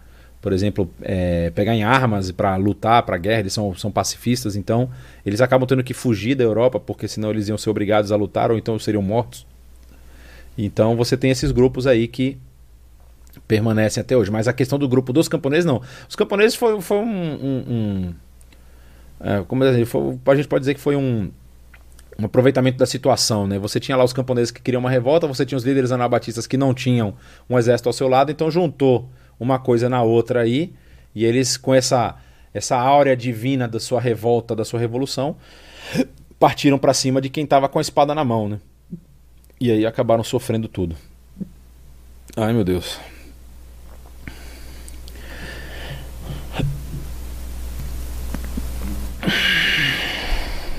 por exemplo, é, pegar em armas para lutar para a guerra, eles são, são pacifistas, então eles acabam tendo que fugir da Europa, porque senão eles iam ser obrigados a lutar ou então seriam mortos. Então você tem esses grupos aí que permanecem até hoje. Mas a questão do grupo dos camponeses, não. Os camponeses foi, foi um. um, um é, como é, foi, a gente pode dizer que foi um um aproveitamento da situação, né? Você tinha lá os camponeses que queriam uma revolta, você tinha os líderes anabatistas que não tinham um exército ao seu lado, então juntou uma coisa na outra aí, e eles com essa essa áurea divina da sua revolta, da sua revolução, partiram para cima de quem estava com a espada na mão, né? E aí acabaram sofrendo tudo. Ai, meu Deus.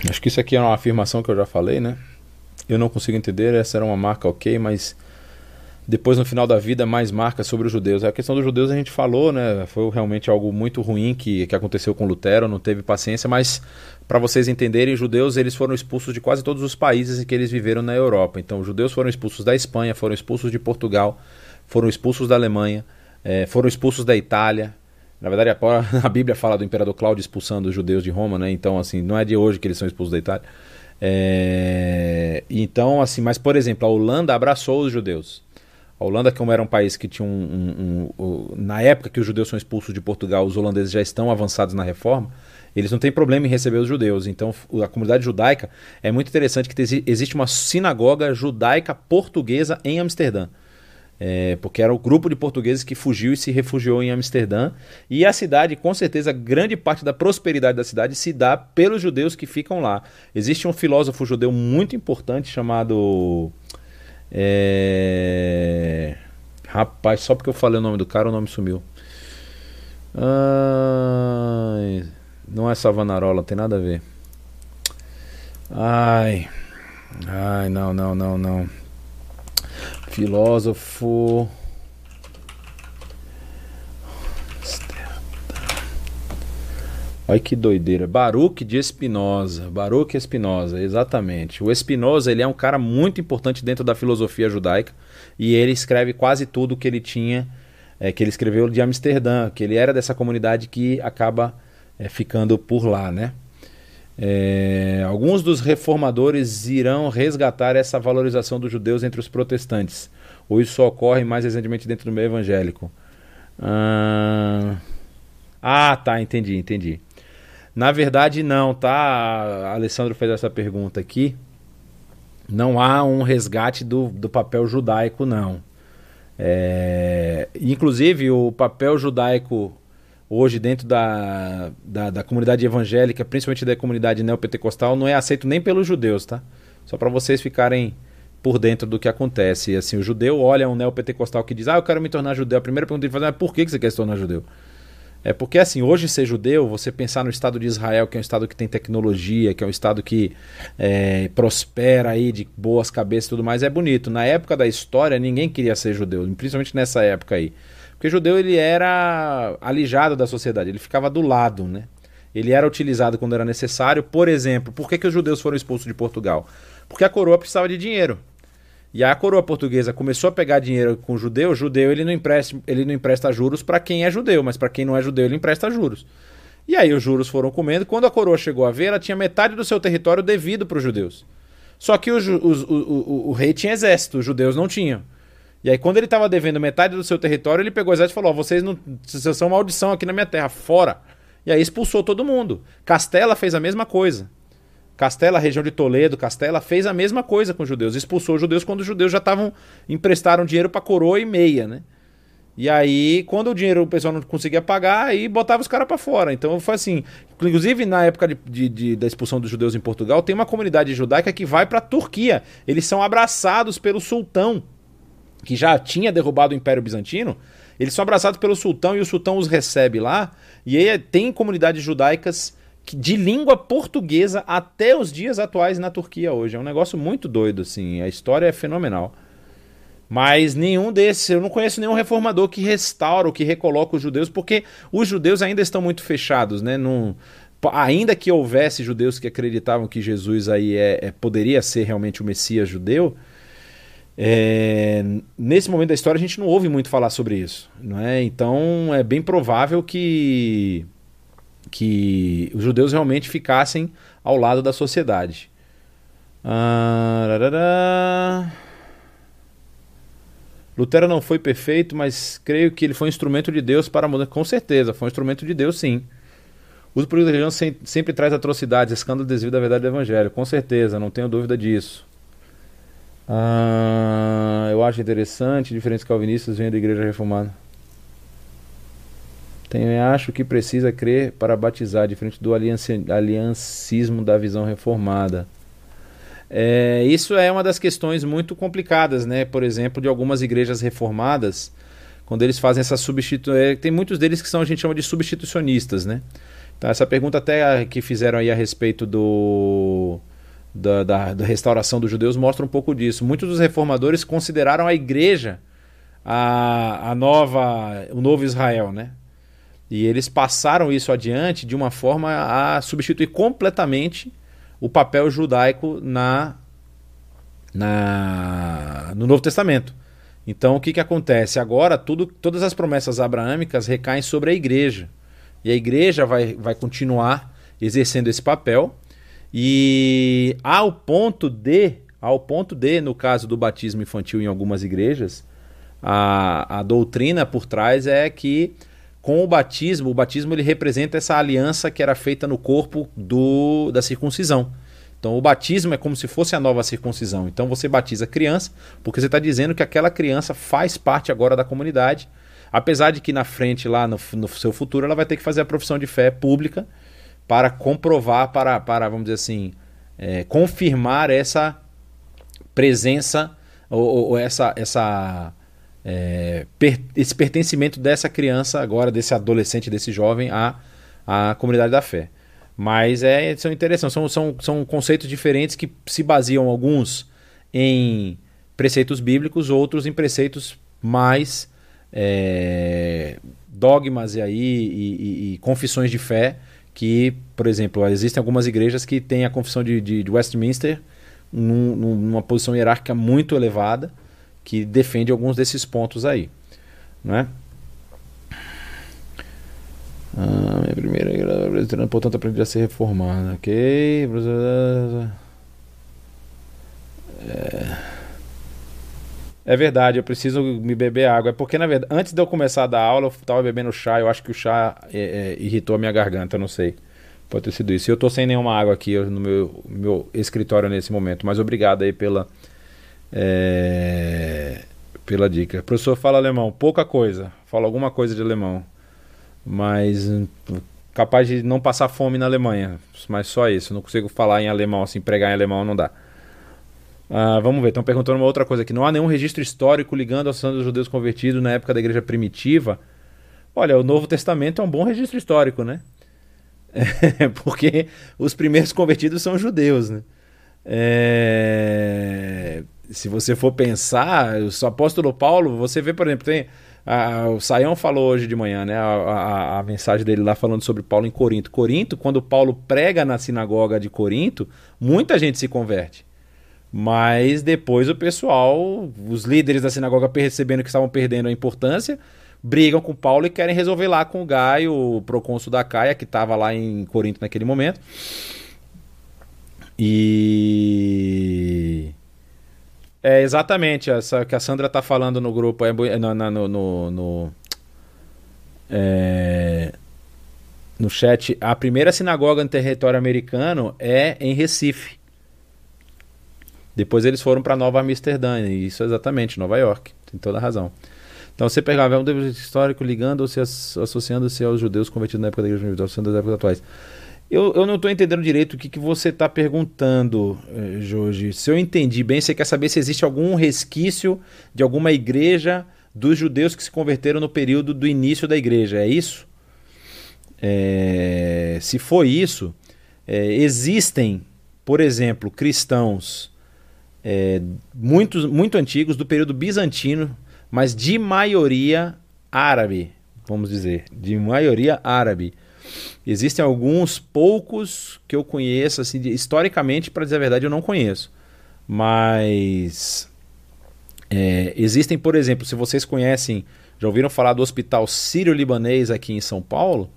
Acho que isso aqui é uma afirmação que eu já falei, né? Eu não consigo entender, essa era uma marca ok, mas depois no final da vida mais marcas sobre os judeus. A questão dos judeus a gente falou, né? Foi realmente algo muito ruim que, que aconteceu com Lutero, não teve paciência, mas para vocês entenderem, judeus eles foram expulsos de quase todos os países em que eles viveram na Europa. Então, os judeus foram expulsos da Espanha, foram expulsos de Portugal, foram expulsos da Alemanha, é, foram expulsos da Itália, na verdade, a, Bíblia fala do imperador Cláudio expulsando os judeus de Roma, né? Então, assim, não é de hoje que eles são expulsos da Itália. É... Então, assim, mas por exemplo, a Holanda abraçou os judeus. A Holanda, como era um país que tinha um, um, um, um, Na época que os judeus são expulsos de Portugal, os holandeses já estão avançados na reforma, eles não têm problema em receber os judeus. Então, a comunidade judaica é muito interessante que existe uma sinagoga judaica portuguesa em Amsterdã. É, porque era o grupo de portugueses que fugiu e se refugiou em Amsterdã. E a cidade, com certeza, grande parte da prosperidade da cidade se dá pelos judeus que ficam lá. Existe um filósofo judeu muito importante chamado. É... Rapaz, só porque eu falei o nome do cara, o nome sumiu. Ai, não é Savanarola, tem nada a ver. Ai. Ai, não, não, não, não. Filósofo. Olha que doideira. Baruch de Espinosa. Baruch Espinosa, exatamente. O Espinosa ele é um cara muito importante dentro da filosofia judaica e ele escreve quase tudo que ele tinha, é, que ele escreveu de Amsterdã, que ele era dessa comunidade que acaba é, ficando por lá, né? É, alguns dos reformadores irão resgatar essa valorização dos judeus entre os protestantes, ou isso ocorre mais recentemente dentro do meio evangélico? Ah tá, entendi, entendi. Na verdade, não, tá? Alessandro fez essa pergunta aqui. Não há um resgate do, do papel judaico, não. É, inclusive, o papel judaico hoje dentro da, da, da, comunidade evangélica, principalmente da comunidade neopentecostal, não é aceito nem pelos judeus, tá? Só para vocês ficarem por dentro do que acontece. Assim, o judeu olha um neopentecostal que diz, ah, eu quero me tornar judeu. A primeira pergunta que ele faz é, por que você quer se tornar judeu? É porque, assim, hoje ser judeu, você pensar no Estado de Israel, que é um Estado que tem tecnologia, que é um Estado que é, prospera aí de boas cabeças e tudo mais, é bonito. Na época da história, ninguém queria ser judeu, principalmente nessa época aí. Porque judeu ele era alijado da sociedade, ele ficava do lado, né? Ele era utilizado quando era necessário. Por exemplo, por que, que os judeus foram expulsos de Portugal? Porque a coroa precisava de dinheiro. E a coroa portuguesa começou a pegar dinheiro com judeu. Judeu ele não empresta, ele não empresta juros para quem é judeu, mas para quem não é judeu ele empresta juros. E aí os juros foram comendo. Quando a coroa chegou a ver, ela tinha metade do seu território devido para os judeus. Só que o, o, o, o, rei tinha exército, os judeus não tinham. E aí, quando ele estava devendo metade do seu território, ele pegou o exército e falou: oh, vocês, não, vocês são maldição aqui na minha terra, fora. E aí expulsou todo mundo. Castela fez a mesma coisa. Castela, região de Toledo, Castela, fez a mesma coisa com os judeus. Expulsou os judeus quando os judeus já estavam emprestaram dinheiro para coroa e meia, né? E aí, quando o dinheiro o pessoal não conseguia pagar, aí botava os caras para fora. Então foi assim. Inclusive, na época de, de, de, da expulsão dos judeus em Portugal, tem uma comunidade judaica que vai para a Turquia. Eles são abraçados pelo sultão, que já tinha derrubado o Império Bizantino. Eles são abraçados pelo sultão e o sultão os recebe lá. E aí tem comunidades judaicas de língua portuguesa até os dias atuais na Turquia hoje. É um negócio muito doido, assim. A história é fenomenal. Mas nenhum desses, eu não conheço nenhum reformador que restaura ou que recoloca os judeus, porque os judeus ainda estão muito fechados, né? Num, ainda que houvesse judeus que acreditavam que Jesus aí é, é poderia ser realmente o Messias judeu, é, nesse momento da história a gente não ouve muito falar sobre isso, não é? Então é bem provável que que os judeus realmente ficassem ao lado da sociedade. Ah, Lutero não foi perfeito, mas creio que ele foi um instrumento de Deus para mudar. Com certeza, foi um instrumento de Deus, sim. O uso político da religião sempre, sempre traz atrocidades, escândalo desvio da verdade do evangelho. Com certeza, não tenho dúvida disso. Ah, eu acho interessante, diferentes calvinistas vêm da igreja reformada. Acho que precisa crer para batizar, diferente do aliancismo da visão reformada. É, isso é uma das questões muito complicadas, né? Por exemplo, de algumas igrejas reformadas, quando eles fazem essa substituição. É, tem muitos deles que são a gente chama de substitucionistas, né? Então, essa pergunta até que fizeram aí a respeito do. Da, da, da, restauração dos judeus mostra um pouco disso. Muitos dos reformadores consideraram a igreja a, a nova, o novo Israel, né? E eles passaram isso adiante de uma forma a substituir completamente o papel judaico na, na no Novo Testamento. Então o que, que acontece? Agora tudo, todas as promessas abraâmicas recaem sobre a igreja. E a igreja vai, vai continuar exercendo esse papel. E ao ponto de, ao ponto de, no caso do batismo infantil em algumas igrejas, a, a doutrina por trás é que com o batismo, o batismo ele representa essa aliança que era feita no corpo do, da circuncisão. Então o batismo é como se fosse a nova circuncisão. Então você batiza a criança, porque você está dizendo que aquela criança faz parte agora da comunidade, apesar de que na frente, lá no, no, seu futuro, ela vai ter que fazer a profissão de fé pública para comprovar, para, para vamos dizer assim, é, confirmar essa presença ou, ou essa, essa é, per, esse pertencimento dessa criança agora, desse adolescente, desse jovem à, à comunidade da fé. Mas é, são interessantes, são, são, são conceitos diferentes que se baseiam alguns em preceitos bíblicos, outros em preceitos mais é, dogmas e, aí, e, e, e, confissões de fé que, por exemplo, existem algumas igrejas que têm a confissão de, de, de Westminster num, numa posição hierárquica muito elevada que defende alguns desses pontos aí, não é? Ah, minha primeira portanto, aprendi a ser reformada, ok? É... é verdade, eu preciso me beber água. É porque, na verdade, antes de eu começar a dar aula, eu estava bebendo chá. Eu acho que o chá é, é, irritou a minha garganta, não sei. Pode ter sido isso. Eu estou sem nenhuma água aqui no meu, meu escritório nesse momento. Mas obrigado aí pela, é, pela dica. O professor fala alemão, pouca coisa. Fala alguma coisa de alemão. Mas hum, capaz de não passar fome na Alemanha. Mas só isso. Não consigo falar em alemão, assim, pregar em alemão não dá. Ah, vamos ver, estão perguntando uma outra coisa aqui. Não há nenhum registro histórico ligando aos santos judeus convertidos na época da igreja primitiva. Olha, o Novo Testamento é um bom registro histórico, né? É, porque os primeiros convertidos são judeus, né? É se você for pensar, o apóstolo Paulo, você vê, por exemplo, tem. A, o Saião falou hoje de manhã, né? A, a, a, mensagem dele lá falando sobre Paulo em Corinto. Corinto, quando Paulo prega na sinagoga de Corinto, muita gente se converte. Mas depois o pessoal, os líderes da sinagoga percebendo que estavam perdendo a importância, brigam com Paulo e querem resolver lá com o Gaio, o procônsul da Caia, que estava lá em Corinto naquele momento. E é exatamente essa que a Sandra tá falando no grupo, é, no, no, no, no é, no chat, a primeira sinagoga no território americano é em Recife. Depois eles foram para Nova Amsterdã, e isso é exatamente, Nova York. Tem toda a razão. Então você pegava um Deus histórico ligando ou se associando-se aos judeus convertidos na época da igreja universal, das épocas atuais. Eu, eu não estou entendendo direito o que, que você está perguntando, eh, Jorge. Se eu entendi bem, você quer saber se existe algum resquício de alguma igreja dos judeus que se converteram no período do início da igreja, é isso? É, se for isso, é, existem, por exemplo, cristãos é, muito antigos do período bizantino, mas de maioria árabe, vamos dizer, de maioria árabe. Existem alguns poucos que eu conheço, assim, de, historicamente, para dizer a verdade, eu não conheço. Mas é, existem, por exemplo, se vocês conhecem, já ouviram falar do Hospital Sírio-Libanês aqui em São Paulo?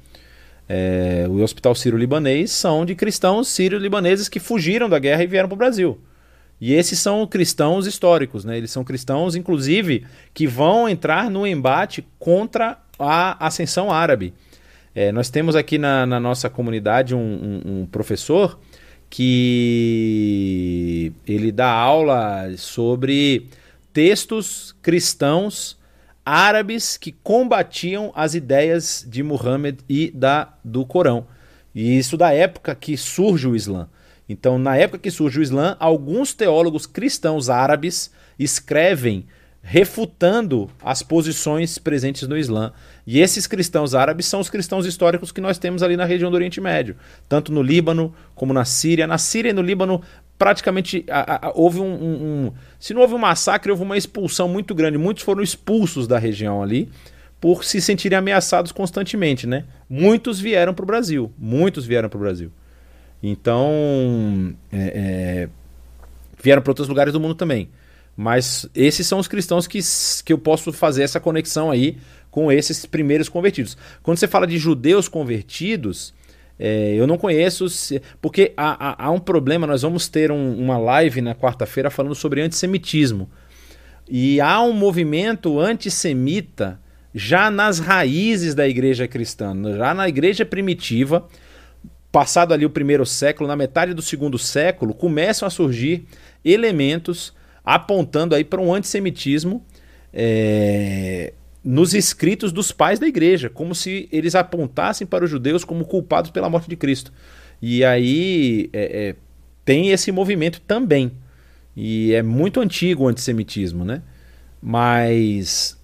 É, o Hospital Sírio-Libanês são de cristãos sírio-libaneses que fugiram da guerra e vieram para o Brasil. E esses são cristãos históricos, né? Eles são cristãos, inclusive, que vão entrar no embate contra a ascensão árabe. É, nós temos aqui na, na nossa comunidade um, um, um, professor que ele dá aula sobre textos cristãos árabes que combatiam as ideias de Muhammad e da do Corão. E isso da época que surge o Islã. Então, na época que surge o Islã, alguns teólogos cristãos árabes escrevem refutando as posições presentes no Islã. E esses cristãos árabes são os cristãos históricos que nós temos ali na região do Oriente Médio, tanto no Líbano como na Síria. Na Síria e no Líbano, praticamente a, a, houve um, um, um, Se não houve um massacre, houve uma expulsão muito grande. Muitos foram expulsos da região ali por se sentirem ameaçados constantemente, né? Muitos vieram para o Brasil. Muitos vieram para o Brasil. Então, é, é, vieram para outros lugares do mundo também. Mas esses são os cristãos que, que eu posso fazer essa conexão aí com esses primeiros convertidos. Quando você fala de judeus convertidos, é, eu não conheço, porque há, há, há, um problema. Nós vamos ter um, uma live na quarta-feira falando sobre antissemitismo. E há um movimento antissemita já nas raízes da igreja cristã, já na igreja primitiva passado ali o primeiro século, na metade do segundo século, começam a surgir elementos apontando aí para um antissemitismo é, nos escritos dos pais da igreja, como se eles apontassem para os judeus como culpados pela morte de Cristo. E aí é, é, tem esse movimento também. E é muito antigo o antissemitismo, né? Mas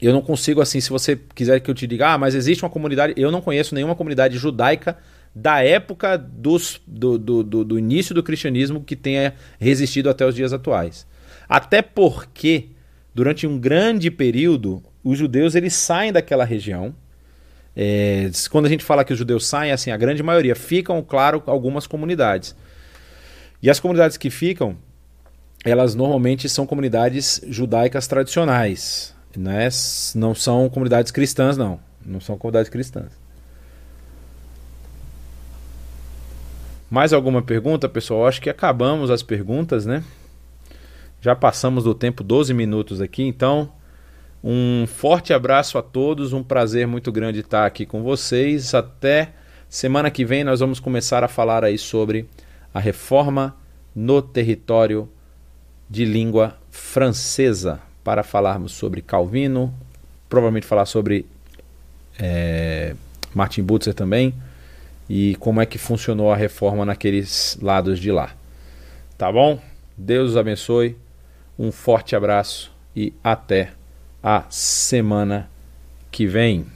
eu não consigo, assim, se você quiser que eu te diga, ah, mas existe uma comunidade. Eu não conheço nenhuma comunidade judaica da época dos, do, do, do, do início do cristianismo que tenha resistido até os dias atuais. Até porque, durante um grande período, os judeus eles saem daquela região. É, quando a gente fala que os judeus saem, assim, a grande maioria ficam, claro, algumas comunidades. E as comunidades que ficam, elas normalmente são comunidades judaicas tradicionais, né? não são comunidades cristãs, não. Não são comunidades cristãs. Mais alguma pergunta, pessoal? Acho que acabamos as perguntas, né? Já passamos do tempo 12 minutos aqui, então um forte abraço a todos, um prazer muito grande estar aqui com vocês. Até semana que vem nós vamos começar a falar aí sobre a reforma no território de língua francesa, para falarmos sobre Calvino, provavelmente falar sobre é, Martin Butzer também e como é que funcionou a reforma naqueles lados de lá. Tá bom? Deus os abençoe. Um forte abraço e até a semana que vem.